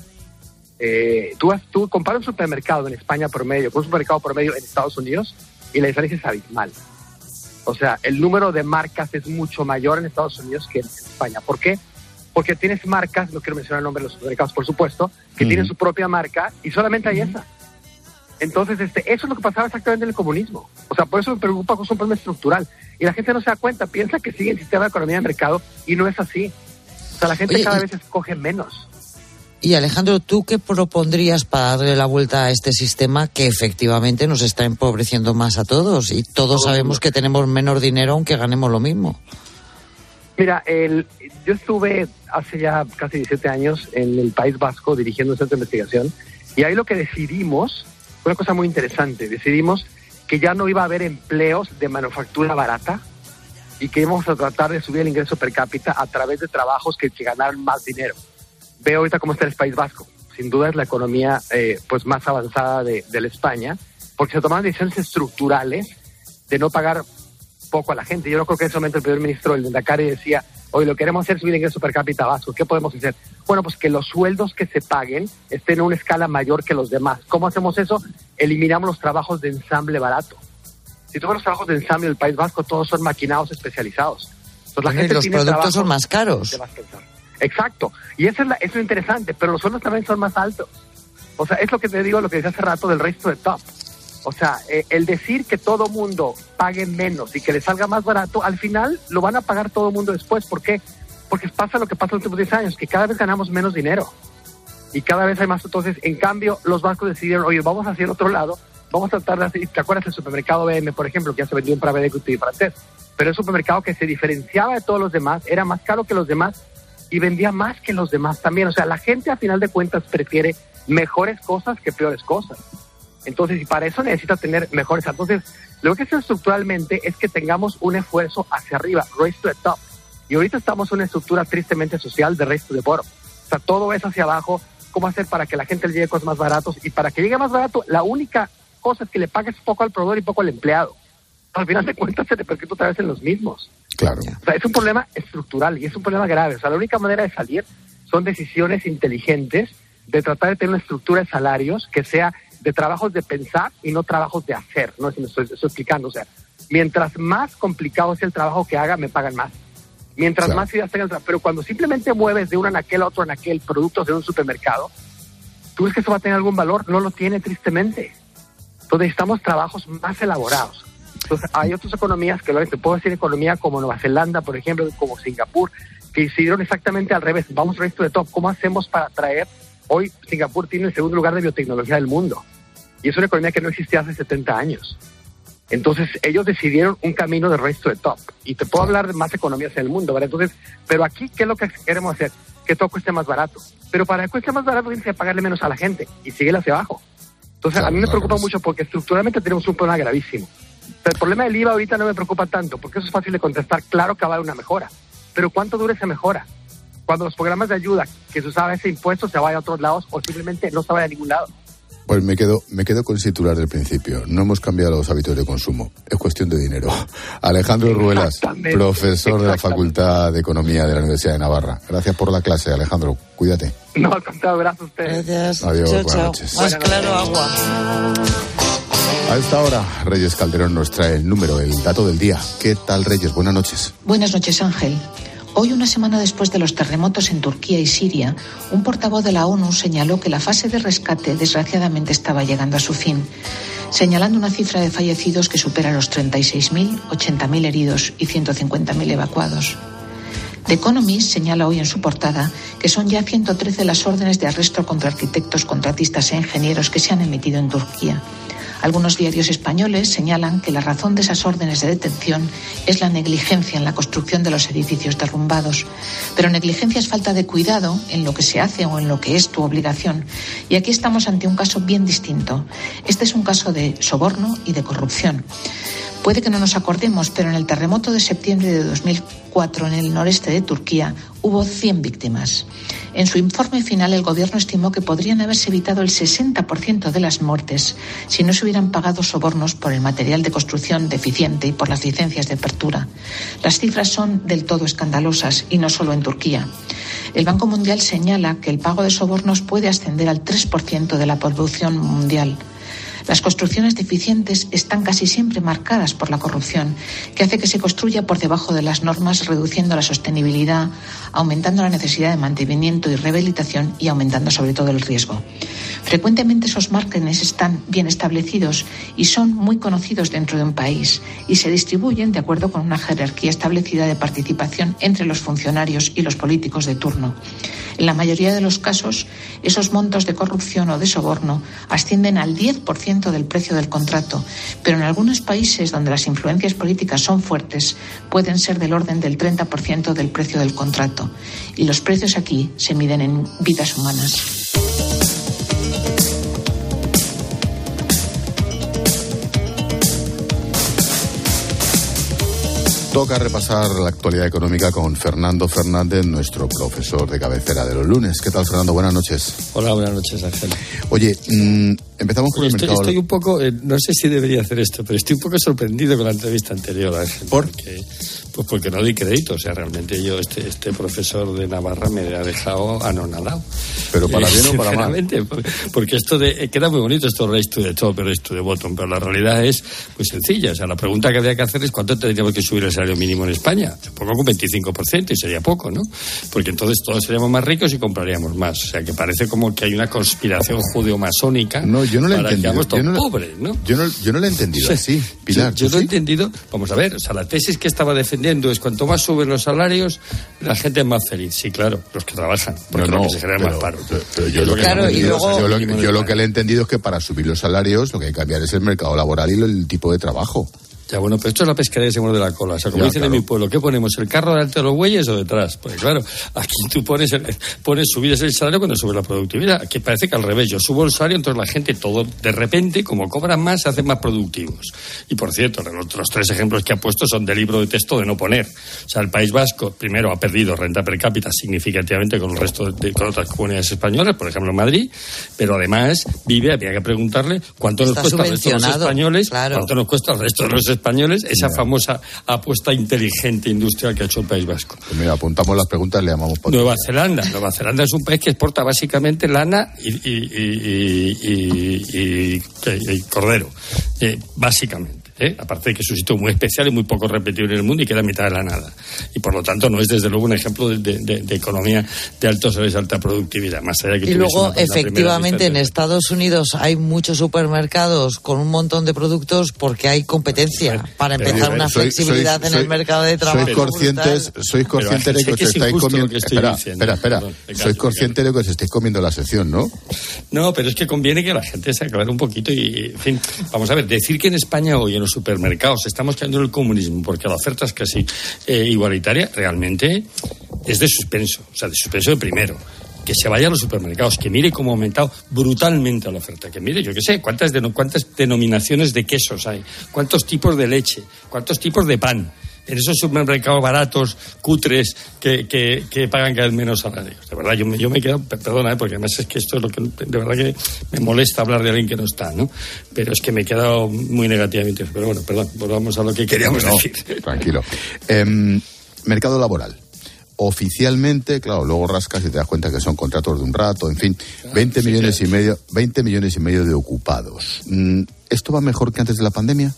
Speaker 22: Eh, tú, tú comparas un supermercado en España promedio con un supermercado promedio en Estados Unidos y la diferencia es abismal. O sea, el número de marcas es mucho mayor en Estados Unidos que en España. ¿Por qué? Porque tienes marcas, no quiero mencionar el nombre de los supermercados, por supuesto, que tienen su propia marca y solamente hay esa. Entonces, este, eso es lo que pasaba exactamente en el comunismo. O sea, por eso me preocupa que es un problema estructural. Y la gente no se da cuenta, piensa que sigue el sistema de economía de mercado y no es así. O sea, la gente
Speaker 21: Oye,
Speaker 22: cada
Speaker 21: y-
Speaker 22: vez escoge menos.
Speaker 21: Y Alejandro, ¿tú qué propondrías para darle la vuelta a este sistema que efectivamente nos está empobreciendo más a todos? Y todos sabemos que tenemos menos dinero aunque ganemos lo mismo.
Speaker 22: Mira, el, yo estuve hace ya casi 17 años en el País Vasco dirigiendo un centro de investigación y ahí lo que decidimos fue una cosa muy interesante. Decidimos que ya no iba a haber empleos de manufactura barata y que íbamos a tratar de subir el ingreso per cápita a través de trabajos que, que ganaran más dinero. Veo ahorita cómo está el País Vasco. Sin duda es la economía eh, pues más avanzada de, de la España porque se tomaron decisiones estructurales de no pagar poco a la gente. Yo no creo que en ese momento el primer ministro, el Dakar, decía, hoy lo queremos hacer subir el ingreso per cápita vasco. ¿Qué podemos hacer? Bueno, pues que los sueldos que se paguen estén en una escala mayor que los demás. ¿Cómo hacemos eso? Eliminamos los trabajos de ensamble barato. Si tú ves los trabajos de ensamble del País Vasco, todos son maquinados especializados. Entonces, la gente
Speaker 21: los
Speaker 22: tiene
Speaker 21: productos son más caros.
Speaker 22: de más pensar. Exacto. Y eso es, la- eso es interesante, pero los sueldos también son más altos. O sea, es lo que te digo, lo que decía hace rato del resto de top. O sea, eh, el decir que todo mundo pague menos y que le salga más barato, al final lo van a pagar todo mundo después. ¿Por qué? Porque pasa lo que pasa en los últimos 10 años, que cada vez ganamos menos dinero. Y cada vez hay más. Entonces, en cambio, los bancos decidieron, oye, vamos hacia el otro lado, vamos a tratar de hacer, ¿te acuerdas del supermercado BM, por ejemplo, que ya se vendió en Private Equity francés? Pero es un supermercado que se diferenciaba de todos los demás, era más caro que los demás y vendía más que los demás también. O sea, la gente a final de cuentas prefiere mejores cosas que peores cosas. Entonces, y para eso necesita tener mejores. Entonces, lo que es estructuralmente es que tengamos un esfuerzo hacia arriba, race to the top. Y ahorita estamos en una estructura tristemente social de race to the bottom. O sea, todo es hacia abajo. ¿Cómo hacer para que la gente le llegue cosas más baratos? Y para que llegue más barato, la única cosa es que le pagues poco al proveedor y poco al empleado. Al final de cuentas se repercute otra vez en los mismos.
Speaker 3: Claro.
Speaker 22: O sea, es un problema estructural y es un problema grave. O sea, la única manera de salir son decisiones inteligentes de tratar de tener una estructura de salarios que sea de trabajos de pensar y no trabajos de hacer. No sé si me estoy, estoy explicando. O sea, mientras más complicado sea el trabajo que haga, me pagan más. Mientras
Speaker 3: Claro.
Speaker 22: más ideas tenga el trabajo. Pero cuando simplemente mueves de un anaquel a otro anaquel productos de un supermercado, ¿tú ves que eso va a tener algún valor? No lo tiene tristemente. Entonces necesitamos trabajos más elaborados. Entonces hay otras economías que lo te puedo decir economía como Nueva Zelanda, por ejemplo, como Singapur, que hicieron exactamente al revés. Vamos resto de top. ¿Cómo hacemos para atraer? Hoy Singapur tiene el segundo lugar de biotecnología del mundo. Y es una economía que no existía hace 70 años. Entonces ellos decidieron un camino de resto de top. Y te puedo hablar de más economías en el mundo, ¿verdad? Entonces, pero aquí, ¿qué es lo que queremos hacer? Que todo cueste más barato. Pero para que cueste más barato tienes que pagarle menos a la gente y sigue hacia abajo. Entonces, a mí me preocupa mucho porque estructuralmente tenemos un problema gravísimo. Pero el problema del IVA ahorita no me preocupa tanto, porque eso es fácil de contestar. Claro que va a haber una mejora, pero ¿cuánto dura esa mejora? Cuando los programas de ayuda que se usaba ese impuesto se vaya a otros lados o simplemente no se vaya a ningún lado.
Speaker 3: Pues me quedo, me quedo con el titular del principio. No hemos cambiado los hábitos de consumo. Es cuestión de dinero. Alejandro Ruelas, profesor de la. Facultad de Economía de la Universidad de Navarra. Gracias por la clase, Alejandro. Cuídate.
Speaker 22: No, al contrario, gracias a ustedes.
Speaker 21: Gracias.
Speaker 3: Adiós,
Speaker 21: Chao,
Speaker 3: buenas
Speaker 21: chao.
Speaker 3: noches.
Speaker 21: Más claro agua.
Speaker 3: A esta hora, Reyes Calderón nos trae el número, el dato del día. ¿Qué tal, Reyes? Buenas noches.
Speaker 23: Buenas noches, Ángel. Hoy, una semana después de los terremotos en Turquía y Siria, un portavoz de la ONU señaló que la fase de rescate desgraciadamente estaba llegando a su fin, señalando una cifra de fallecidos que supera los 36.000, 80.000 heridos y 150.000 evacuados. The Economist señala hoy en su portada que son ya 113 las órdenes de arresto contra arquitectos, contratistas e ingenieros que se han emitido en Turquía. Algunos diarios españoles señalan que la razón de esas órdenes de detención es la negligencia en la construcción de los edificios derrumbados. Pero negligencia es falta de cuidado en lo que se hace o en lo que es tu obligación. Y aquí estamos ante un caso bien distinto. Este es un caso de soborno y de corrupción. Puede que no nos acordemos, pero en el terremoto de septiembre de 2004 en el noreste de Turquía hubo 100 víctimas. En su informe final, el gobierno estimó que podrían haberse evitado el 60% de las muertes si no se hubieran pagado sobornos por el material de construcción deficiente y por las licencias de apertura. Las cifras son del todo escandalosas y no solo en Turquía. El Banco Mundial señala que el pago de sobornos puede ascender al 3% de la producción mundial. Las construcciones deficientes están casi siempre marcadas por la corrupción, que hace que se construya por debajo de las normas, reduciendo la sostenibilidad, aumentando la necesidad de mantenimiento y rehabilitación y aumentando sobre todo el riesgo. Frecuentemente esos márgenes están bien establecidos y son muy conocidos dentro de un país y se distribuyen de acuerdo con una jerarquía establecida de participación entre los funcionarios y los políticos de turno. En la mayoría de los casos, esos montos de corrupción o de soborno ascienden al 10% del precio del contrato, pero en algunos países donde las influencias políticas son fuertes, pueden ser del orden del 30% del precio del contrato. Y los precios aquí se miden en vidas humanas.
Speaker 3: Toca repasar la actualidad económica con Fernando Fernández, nuestro profesor de cabecera de los lunes. ¿Qué tal, Fernando? Buenas noches.
Speaker 24: Hola, buenas noches, Ángel.
Speaker 3: Oye, mm, empezamos con el
Speaker 24: Estoy,
Speaker 3: mercado.
Speaker 24: estoy un poco, eh, no sé si debería hacer esto, pero estoy un poco sorprendido con la entrevista anterior, Ángel.
Speaker 3: ¿Por?
Speaker 24: Porque, pues porque no doy crédito. O sea, realmente yo, este, este profesor de Navarra me ha dejado anonadado.
Speaker 3: Pero para
Speaker 24: Eh,
Speaker 3: bien o para mal.
Speaker 24: Porque esto de, eh, queda muy bonito esto race to the top, race to the bottom, pero la realidad es muy sencilla. O sea, la pregunta que habría que hacer es cuánto tendríamos que subir el salario mínimo en España. Supongo que un 25% y sería poco, ¿no? Porque entonces todos seríamos más ricos y compraríamos más. O sea, que parece como que hay una conspiración judeo-masónica
Speaker 3: No, yo no
Speaker 24: para que
Speaker 3: entendido.
Speaker 24: seamos todos
Speaker 3: Yo no,
Speaker 24: pobres, ¿no?
Speaker 3: yo no, yo no lo he entendido así, Pilar.
Speaker 24: Yo, yo
Speaker 3: ¿tú
Speaker 24: lo he
Speaker 3: sí?
Speaker 24: entendido. Vamos a ver, o sea, la tesis que estaba defendiendo es cuanto más suben los salarios, la gente es más feliz. Sí, claro, los que trabajan, porque
Speaker 3: No, no,
Speaker 24: que se genera
Speaker 3: pero-
Speaker 24: más paro.
Speaker 3: pero yo
Speaker 24: Es
Speaker 3: lo
Speaker 24: que
Speaker 3: que,
Speaker 24: se
Speaker 3: he
Speaker 24: genera
Speaker 3: entendido-
Speaker 24: más
Speaker 3: yo lo, yo lo que le he entendido es que para subir los salarios lo que hay que cambiar es el mercado laboral y el tipo de trabajo.
Speaker 24: Ya, bueno, pero esto es la pescadería que se muerde la cola. O sea, como
Speaker 3: Ya,
Speaker 24: dicen
Speaker 3: claro.
Speaker 24: en mi pueblo, ¿qué ponemos? ¿El carro delante de los bueyes o detrás? Pues claro, aquí tú pones, el- pones subir el salario cuando sube la productividad. Aquí parece que al revés, yo subo el salario, entonces la gente todo, de repente, como cobran más, se hacen más productivos. Y por cierto, los, los tres ejemplos que ha puesto son de libro de texto de no poner. O sea, el País Vasco, primero, ha perdido renta per cápita significativamente con el resto de, con otras comunidades españolas, por ejemplo, Madrid, pero además vive, había que preguntarle cuánto nos cuesta al resto de los españoles,
Speaker 21: claro.
Speaker 24: cuánto nos cuesta al resto de los españoles esa famosa apuesta inteligente industrial que ha hecho el País Vasco.
Speaker 3: Pues mira, apuntamos las preguntas, le llamamos por
Speaker 24: Nueva Zelanda. Nueva Zelanda es un país que exporta básicamente lana y, y- y- y- y- y- y cordero, eh, básicamente. ¿Eh? Aparte de que es un sitio muy especial y muy poco repetible en el mundo y queda a mitad de la nada. Y por lo tanto no es desde luego un ejemplo de, de- de- de economía de altos salarios y alta productividad. Más allá que
Speaker 21: Y luego, efectivamente, en. Estados Unidos hay muchos supermercados con un montón de productos porque hay competencia para
Speaker 24: pero
Speaker 21: empezar una
Speaker 3: Soy-
Speaker 21: flexibilidad
Speaker 3: soy-
Speaker 21: en
Speaker 3: soy-
Speaker 21: el mercado de trabajo.
Speaker 3: Sois conscientes, sois conscientes de que
Speaker 24: que
Speaker 3: os
Speaker 24: es
Speaker 3: estáis comiendo.
Speaker 24: que estoy
Speaker 3: espera,
Speaker 24: diciendo.
Speaker 3: espera, espera.
Speaker 24: Perdón,
Speaker 3: sois conscientes de que os estáis comiendo la sección, ¿no?
Speaker 24: No, pero es que conviene que la gente se aclare un poquito y, en fin, vamos a ver, decir que en España hoy en los supermercados. Estamos cayendo en el comunismo porque la oferta es casi eh, igualitaria, realmente es de suspenso, o sea, de suspenso de primero. que se vaya a los supermercados, que mire cómo ha aumentado brutalmente la oferta, que mire, yo qué sé, cuántas, cuántas denominaciones de quesos hay, cuántos tipos de leche, cuántos tipos de pan en esos supermercados baratos, cutres, que, que, pagan cada vez menos salarios. De verdad, yo me, yo me quedo, perdona, ¿eh? porque además es que esto es lo que, de verdad que me molesta hablar de alguien que no está, ¿no? Pero es que me he quedado muy negativamente. Pero bueno, perdón, volvamos a lo que queríamos decir.
Speaker 3: Tranquilo. Em, mercado laboral oficialmente, claro, luego rascas y te das cuenta que son contratos de un rato, en fin, 20 millones y medio, 20 millones y medio de ocupados. Mm, ¿Esto va mejor que antes de la pandemia?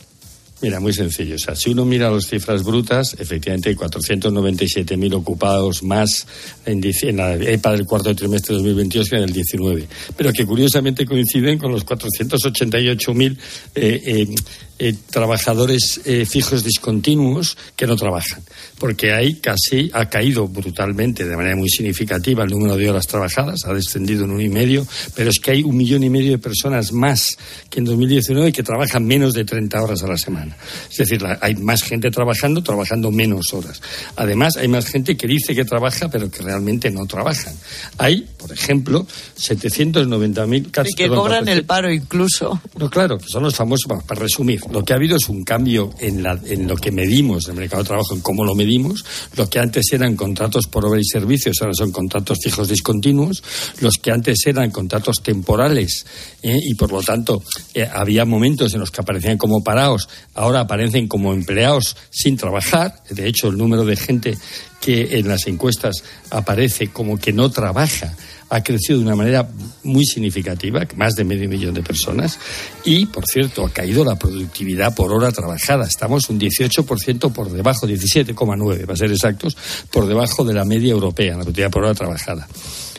Speaker 24: Mira, muy sencillo. O sea, si uno mira las cifras brutas, efectivamente hay 497.000 ocupados más en, la EPA del cuarto trimestre de 2022 que en el 19. Pero que curiosamente coinciden con los 488.000 eh, eh, eh, trabajadores eh, fijos discontinuos que no trabajan, porque hay casi, ha caído brutalmente, de manera muy significativa, el número de horas trabajadas, ha descendido en un y medio, pero es que hay un millón y medio de personas más que en 2019 que trabajan menos de 30 horas a la semana. Es decir, hay más gente trabajando, trabajando menos horas. Además, hay más gente que dice que trabaja, pero que realmente no trabajan. Hay, por ejemplo, 790.000...
Speaker 14: Y que cobran el paro incluso.
Speaker 24: No, claro, que son los famosos, para resumir, lo que ha habido es un cambio en, lo que medimos del mercado de trabajo, en cómo lo medimos. Lo que antes eran contratos por obra y servicios, ahora son contratos fijos discontinuos. Los que antes eran contratos temporales ¿eh? y, por lo tanto, eh, había momentos en los que aparecían como parados, ahora aparecen como empleados sin trabajar. De hecho, el número de gente que en las encuestas aparece como que no trabaja ha crecido de una manera muy significativa, más de medio millón de personas, y, por cierto, ha caído la productividad por hora trabajada. Estamos un 18% por debajo, 17,9 para ser exactos, por debajo de la media europea, la productividad por hora trabajada.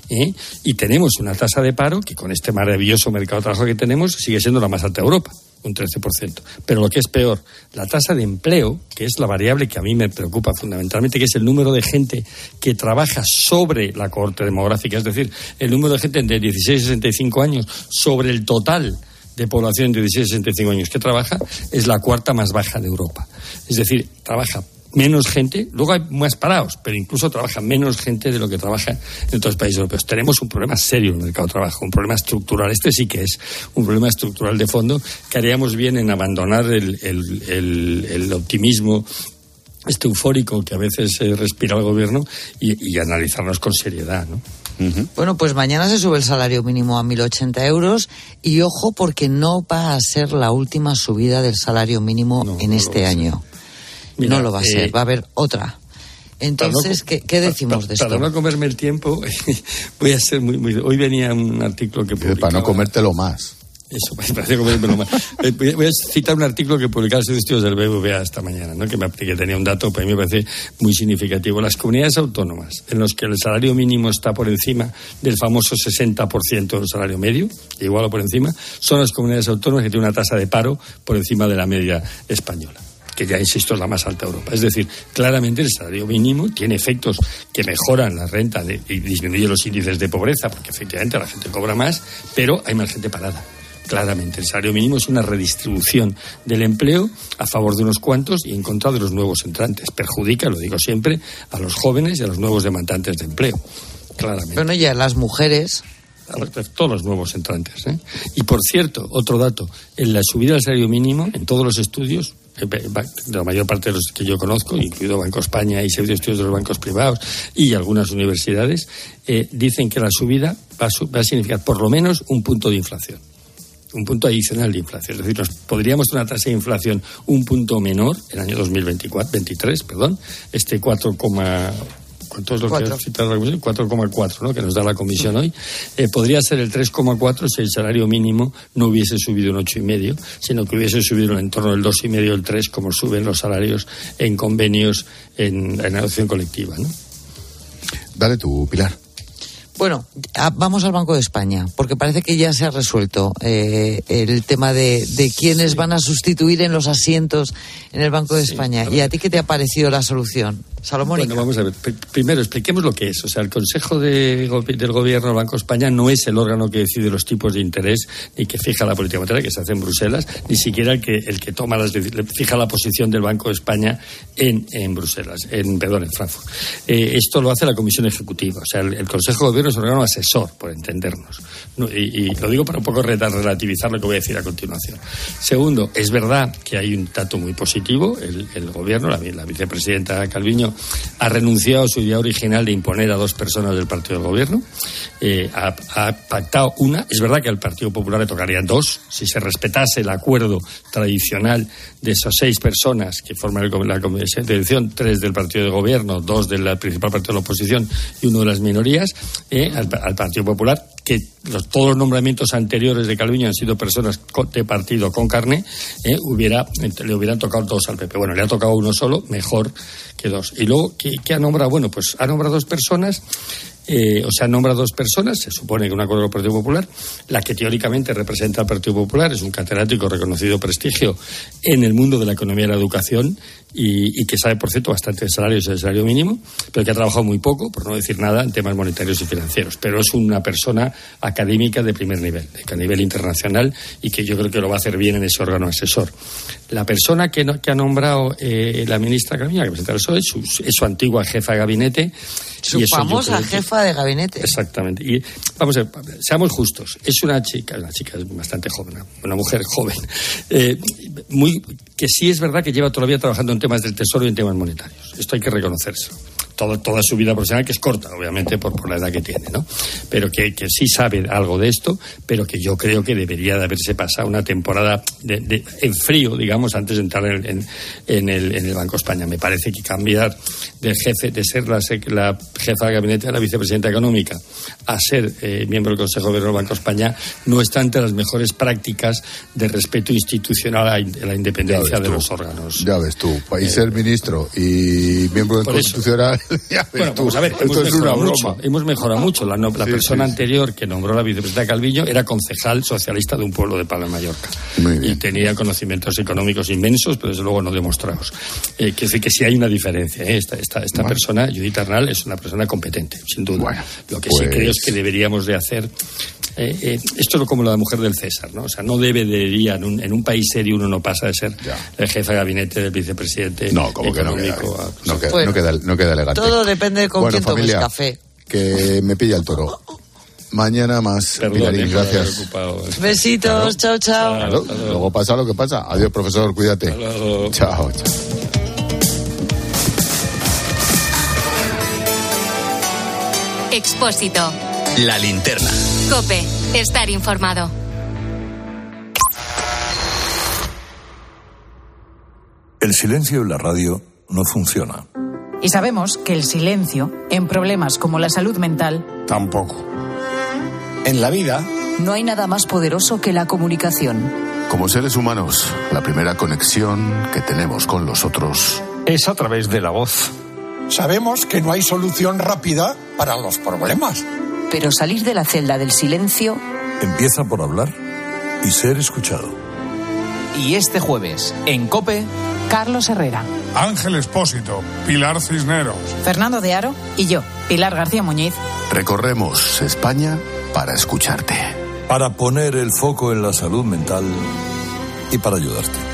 Speaker 24: ¿Eh? Y tenemos una tasa de paro que con este maravilloso mercado de trabajo que tenemos sigue siendo la más alta de Europa un 13%. Pero lo que es peor, la tasa de empleo, que es la variable que a mí me preocupa fundamentalmente, que es el número de gente que trabaja sobre la cohorte demográfica, es decir, el número de gente de 16 a 65 años sobre el total de población de 16 a 65 años que trabaja, es la cuarta más baja de Europa. Es decir, trabaja menos gente, luego hay más parados, pero incluso trabaja menos gente de lo que trabaja en otros países europeos. Tenemos un problema serio en el mercado de trabajo, un problema estructural. Este sí que es un problema estructural de fondo que haríamos bien en abandonar el, el, optimismo este eufórico que a veces respira el gobierno y, analizarnos con seriedad, ¿no?
Speaker 21: Bueno, pues mañana se sube el salario mínimo a 1.080 euros y ojo porque no va a ser la última subida del salario mínimo en este año no lo va a ser, eh, va a haber otra. Entonces, ¿qué, decimos de esto?
Speaker 24: Para no comerme el tiempo, voy a ser muy, muy... Hoy venía un artículo que
Speaker 3: publicaba... Para no comértelo más.
Speaker 24: Eso, parece comérmelo más. Eh, voy a citar un artículo que publicaba el Estudios del BBVA esta mañana, ¿no? que, me, que tenía un dato, para mí me parece muy significativo. Las comunidades autónomas, en las que el salario mínimo está por encima del famoso 60% del salario medio, igual o por encima, son las comunidades autónomas que tienen una tasa de paro por encima de la media española que ya insisto es la más alta de Europa. Es decir, claramente el salario mínimo tiene efectos que mejoran la renta y disminuyen los índices de pobreza, porque efectivamente la gente cobra más, pero hay más gente parada. Claramente, el salario mínimo es una redistribución del empleo a favor de unos cuantos y en contra de los nuevos entrantes. Perjudica, lo digo siempre, a los jóvenes y a los nuevos demandantes de empleo. Claramente.
Speaker 21: Bueno, ya las mujeres
Speaker 24: a todos los nuevos entrantes. ¿eh? Y por cierto, otro dato, en la subida del salario mínimo, en todos los estudios, la mayor parte de los que yo conozco, incluido Banco España y Servicios de Estudios de los bancos privados y algunas universidades, eh, dicen que la subida va a, significar por lo menos un punto de inflación un punto adicional de inflación. Es decir, nos podríamos tener una tasa de inflación un punto menor en el año 2024, 23, perdón, este 4, ¿Cuánto es lo que ha citado la Comisión? 4,4, ¿no? Que nos da la Comisión hoy. Eh, podría ser el 3,4 si el salario mínimo no hubiese subido un 8,5, sino que hubiese subido en torno del 2,5 o el 3, como suben los salarios en convenios en, en adopción colectiva, ¿no?
Speaker 3: Dale tú, Pilar.
Speaker 21: Bueno, vamos al Banco de España, porque parece que ya se ha resuelto eh, el tema de, de quiénes van a sustituir en los asientos en el Banco de España. ¿Y a ti qué te ha parecido la solución?
Speaker 24: Bueno, vamos a ver. Primero, expliquemos lo que es. O sea, el Consejo de, del Gobierno del Banco de España no es el órgano que decide los tipos de interés ni que fija la política monetaria que se hace en Bruselas, ni siquiera el que, el que toma las fija la posición del Banco de España en, en Bruselas, en, perdón, en Frankfurt. Eh, esto lo hace la Comisión Ejecutiva. O sea, el, Consejo de Gobierno es órgano asesor, por entendernos. y, lo digo para un poco relativizar lo que voy a decir a continuación. Segundo, es verdad que hay un dato muy positivo. El, gobierno, la, vicepresidenta Calviño, ha renunciado a su idea original de imponer a dos personas del partido del gobierno. Eh, ha, pactado una. Es verdad que al Partido Popular le tocarían dos, si se respetase el acuerdo tradicional de esas seis personas que forman la comisión de elección, tres del partido de gobierno, dos del principal partido de la oposición y uno de las minorías, eh, al, Partido Popular, que todos los nombramientos anteriores de Calviño han sido personas de partido con carne, eh, hubiera, le hubieran tocado dos al PP. Bueno, le ha tocado uno solo, mejor que dos. Y luego, ¿qué, ha nombrado? Bueno, pues ha nombrado dos personas eh, o sea, nombra dos personas, se supone que un acuerdo con el Partido Popular, la que teóricamente representa al Partido Popular, es un catedrático reconocido prestigio en el mundo de la economía y la educación y, que sabe, por cierto, bastante de salario y el salario mínimo, pero que ha trabajado muy poco, por no decir nada, en temas monetarios y financieros. Pero es una persona académica de primer nivel, de, a nivel internacional, y que yo creo que lo va a hacer bien en ese órgano asesor. La persona que, ha nombrado eh, la ministra Carmina, que presenta el PSOE, es su antigua jefa de gabinete.
Speaker 21: Su famosa jefa de gabinete.
Speaker 24: Exactamente. Y vamos a ver, seamos justos. Es una chica, una chica bastante joven, una mujer joven, eh, muy, que sí es verdad que lleva todavía trabajando en temas del tesoro y en temas monetarios. Esto hay que reconocerse toda su vida profesional, que es corta, obviamente, por, por la edad que tiene, ¿no? Pero que, que, sí sabe algo de esto, pero que yo creo que debería de haberse pasado una temporada de, en frío, digamos, antes de entrar en, en, el, en el Banco España. Me parece que cambiar de jefe, de ser la, la jefa de gabinete a la vicepresidenta económica a ser eh, miembro del Consejo de Gobierno del Banco España no está entre las mejores prácticas de respeto institucional a la independencia de los órganos.
Speaker 3: Ya ves tú, país eh, ser ministro y miembro del Constitucional
Speaker 24: bueno, vamos a ver, hemos mejorado, mucho, hemos mejorado mucho. La, persona anterior que nombró la vicepresidenta Calviño era concejal socialista de un pueblo de Palma de Mallorca. y tenía conocimientos económicos inmensos, pero desde luego no demostrados. Eh, quiere decir que sí hay una diferencia. ¿eh? Esta, esta, esta persona, Judith Arnal, es una persona competente, sin duda. Lo que sí creo es que pues deberíamos de hacer eh, eh, esto es como la mujer del César, ¿no? O sea, no debería, en un, en un país serio uno no pasa de ser el jefe de gabinete del vicepresidente
Speaker 3: no, como que no queda, no, queda, no, queda, no queda elegante.
Speaker 21: Todo depende de con quién tomes café.
Speaker 3: Que me pilla el toro. Mañana más, Perdón, eh, gracias.
Speaker 21: Besitos, chao, chao.
Speaker 3: luego pasa lo que pasa. Adiós, profesor, cuídate. Chao, chao.
Speaker 1: Expósito.
Speaker 2: La linterna.
Speaker 1: Cope, estar informado.
Speaker 25: El silencio en la radio no funciona.
Speaker 26: Y sabemos que el silencio, en problemas como la salud mental,
Speaker 25: tampoco.
Speaker 27: En la vida,
Speaker 26: no hay nada más poderoso que la comunicación.
Speaker 3: Como seres humanos, la primera conexión que tenemos con los otros
Speaker 25: es a través de la voz.
Speaker 27: Sabemos que no hay solución rápida para los problemas
Speaker 26: pero salir de la celda del silencio...
Speaker 25: Empieza por hablar y ser escuchado.
Speaker 28: Y este jueves, en Cope...
Speaker 26: Carlos Herrera.
Speaker 29: Ángel Espósito, Pilar Cisneros.
Speaker 26: Fernando de Aro y yo, Pilar García Muñiz.
Speaker 3: Recorremos España para escucharte.
Speaker 25: Para poner el foco en la salud mental y para ayudarte.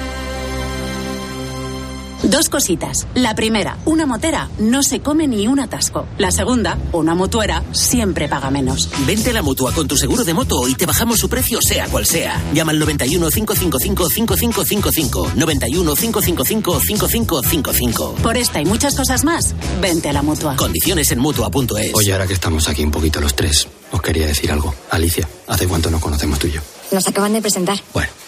Speaker 30: Dos cositas. La primera, una motera no se come ni un atasco. La segunda, una motuera siempre paga menos.
Speaker 31: Vente a la mutua con tu seguro de moto y te bajamos su precio sea cual sea. Llama al 91 555 5555. 91 555 5555.
Speaker 30: Por esta y muchas cosas más, vente a la mutua.
Speaker 31: Condiciones en mutua.es.
Speaker 32: Oye, ahora que estamos aquí un poquito los tres, os quería decir algo. Alicia, ¿hace cuánto nos conocemos tú y yo?
Speaker 33: Nos acaban de presentar.
Speaker 32: Bueno.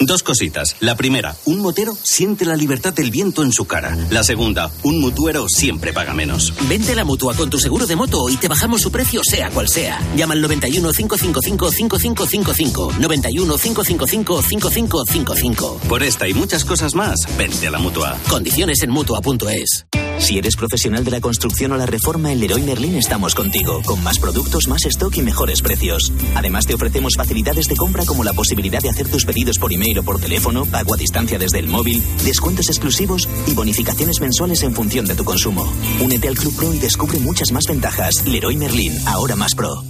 Speaker 2: Dos cositas. La primera, un motero siente la libertad del viento en su cara. La segunda, un mutuero siempre paga menos.
Speaker 34: Vente a la mutua con tu seguro de moto y te bajamos su precio sea cual sea. Llama al 91 555 5555. 91 555 5555.
Speaker 2: Por esta y muchas cosas más, vente a la mutua.
Speaker 34: Condiciones en mutua.es.
Speaker 32: Si eres profesional de la construcción o la reforma, en Leroy Merlin estamos contigo, con más productos, más stock y mejores precios. Además, te ofrecemos facilidades de compra como la posibilidad de hacer tus pedidos por email por teléfono, pago a distancia desde el móvil, descuentos exclusivos y bonificaciones mensuales en función de tu consumo. Únete al Club Pro y descubre muchas más ventajas. Leroy Merlin, ahora más pro.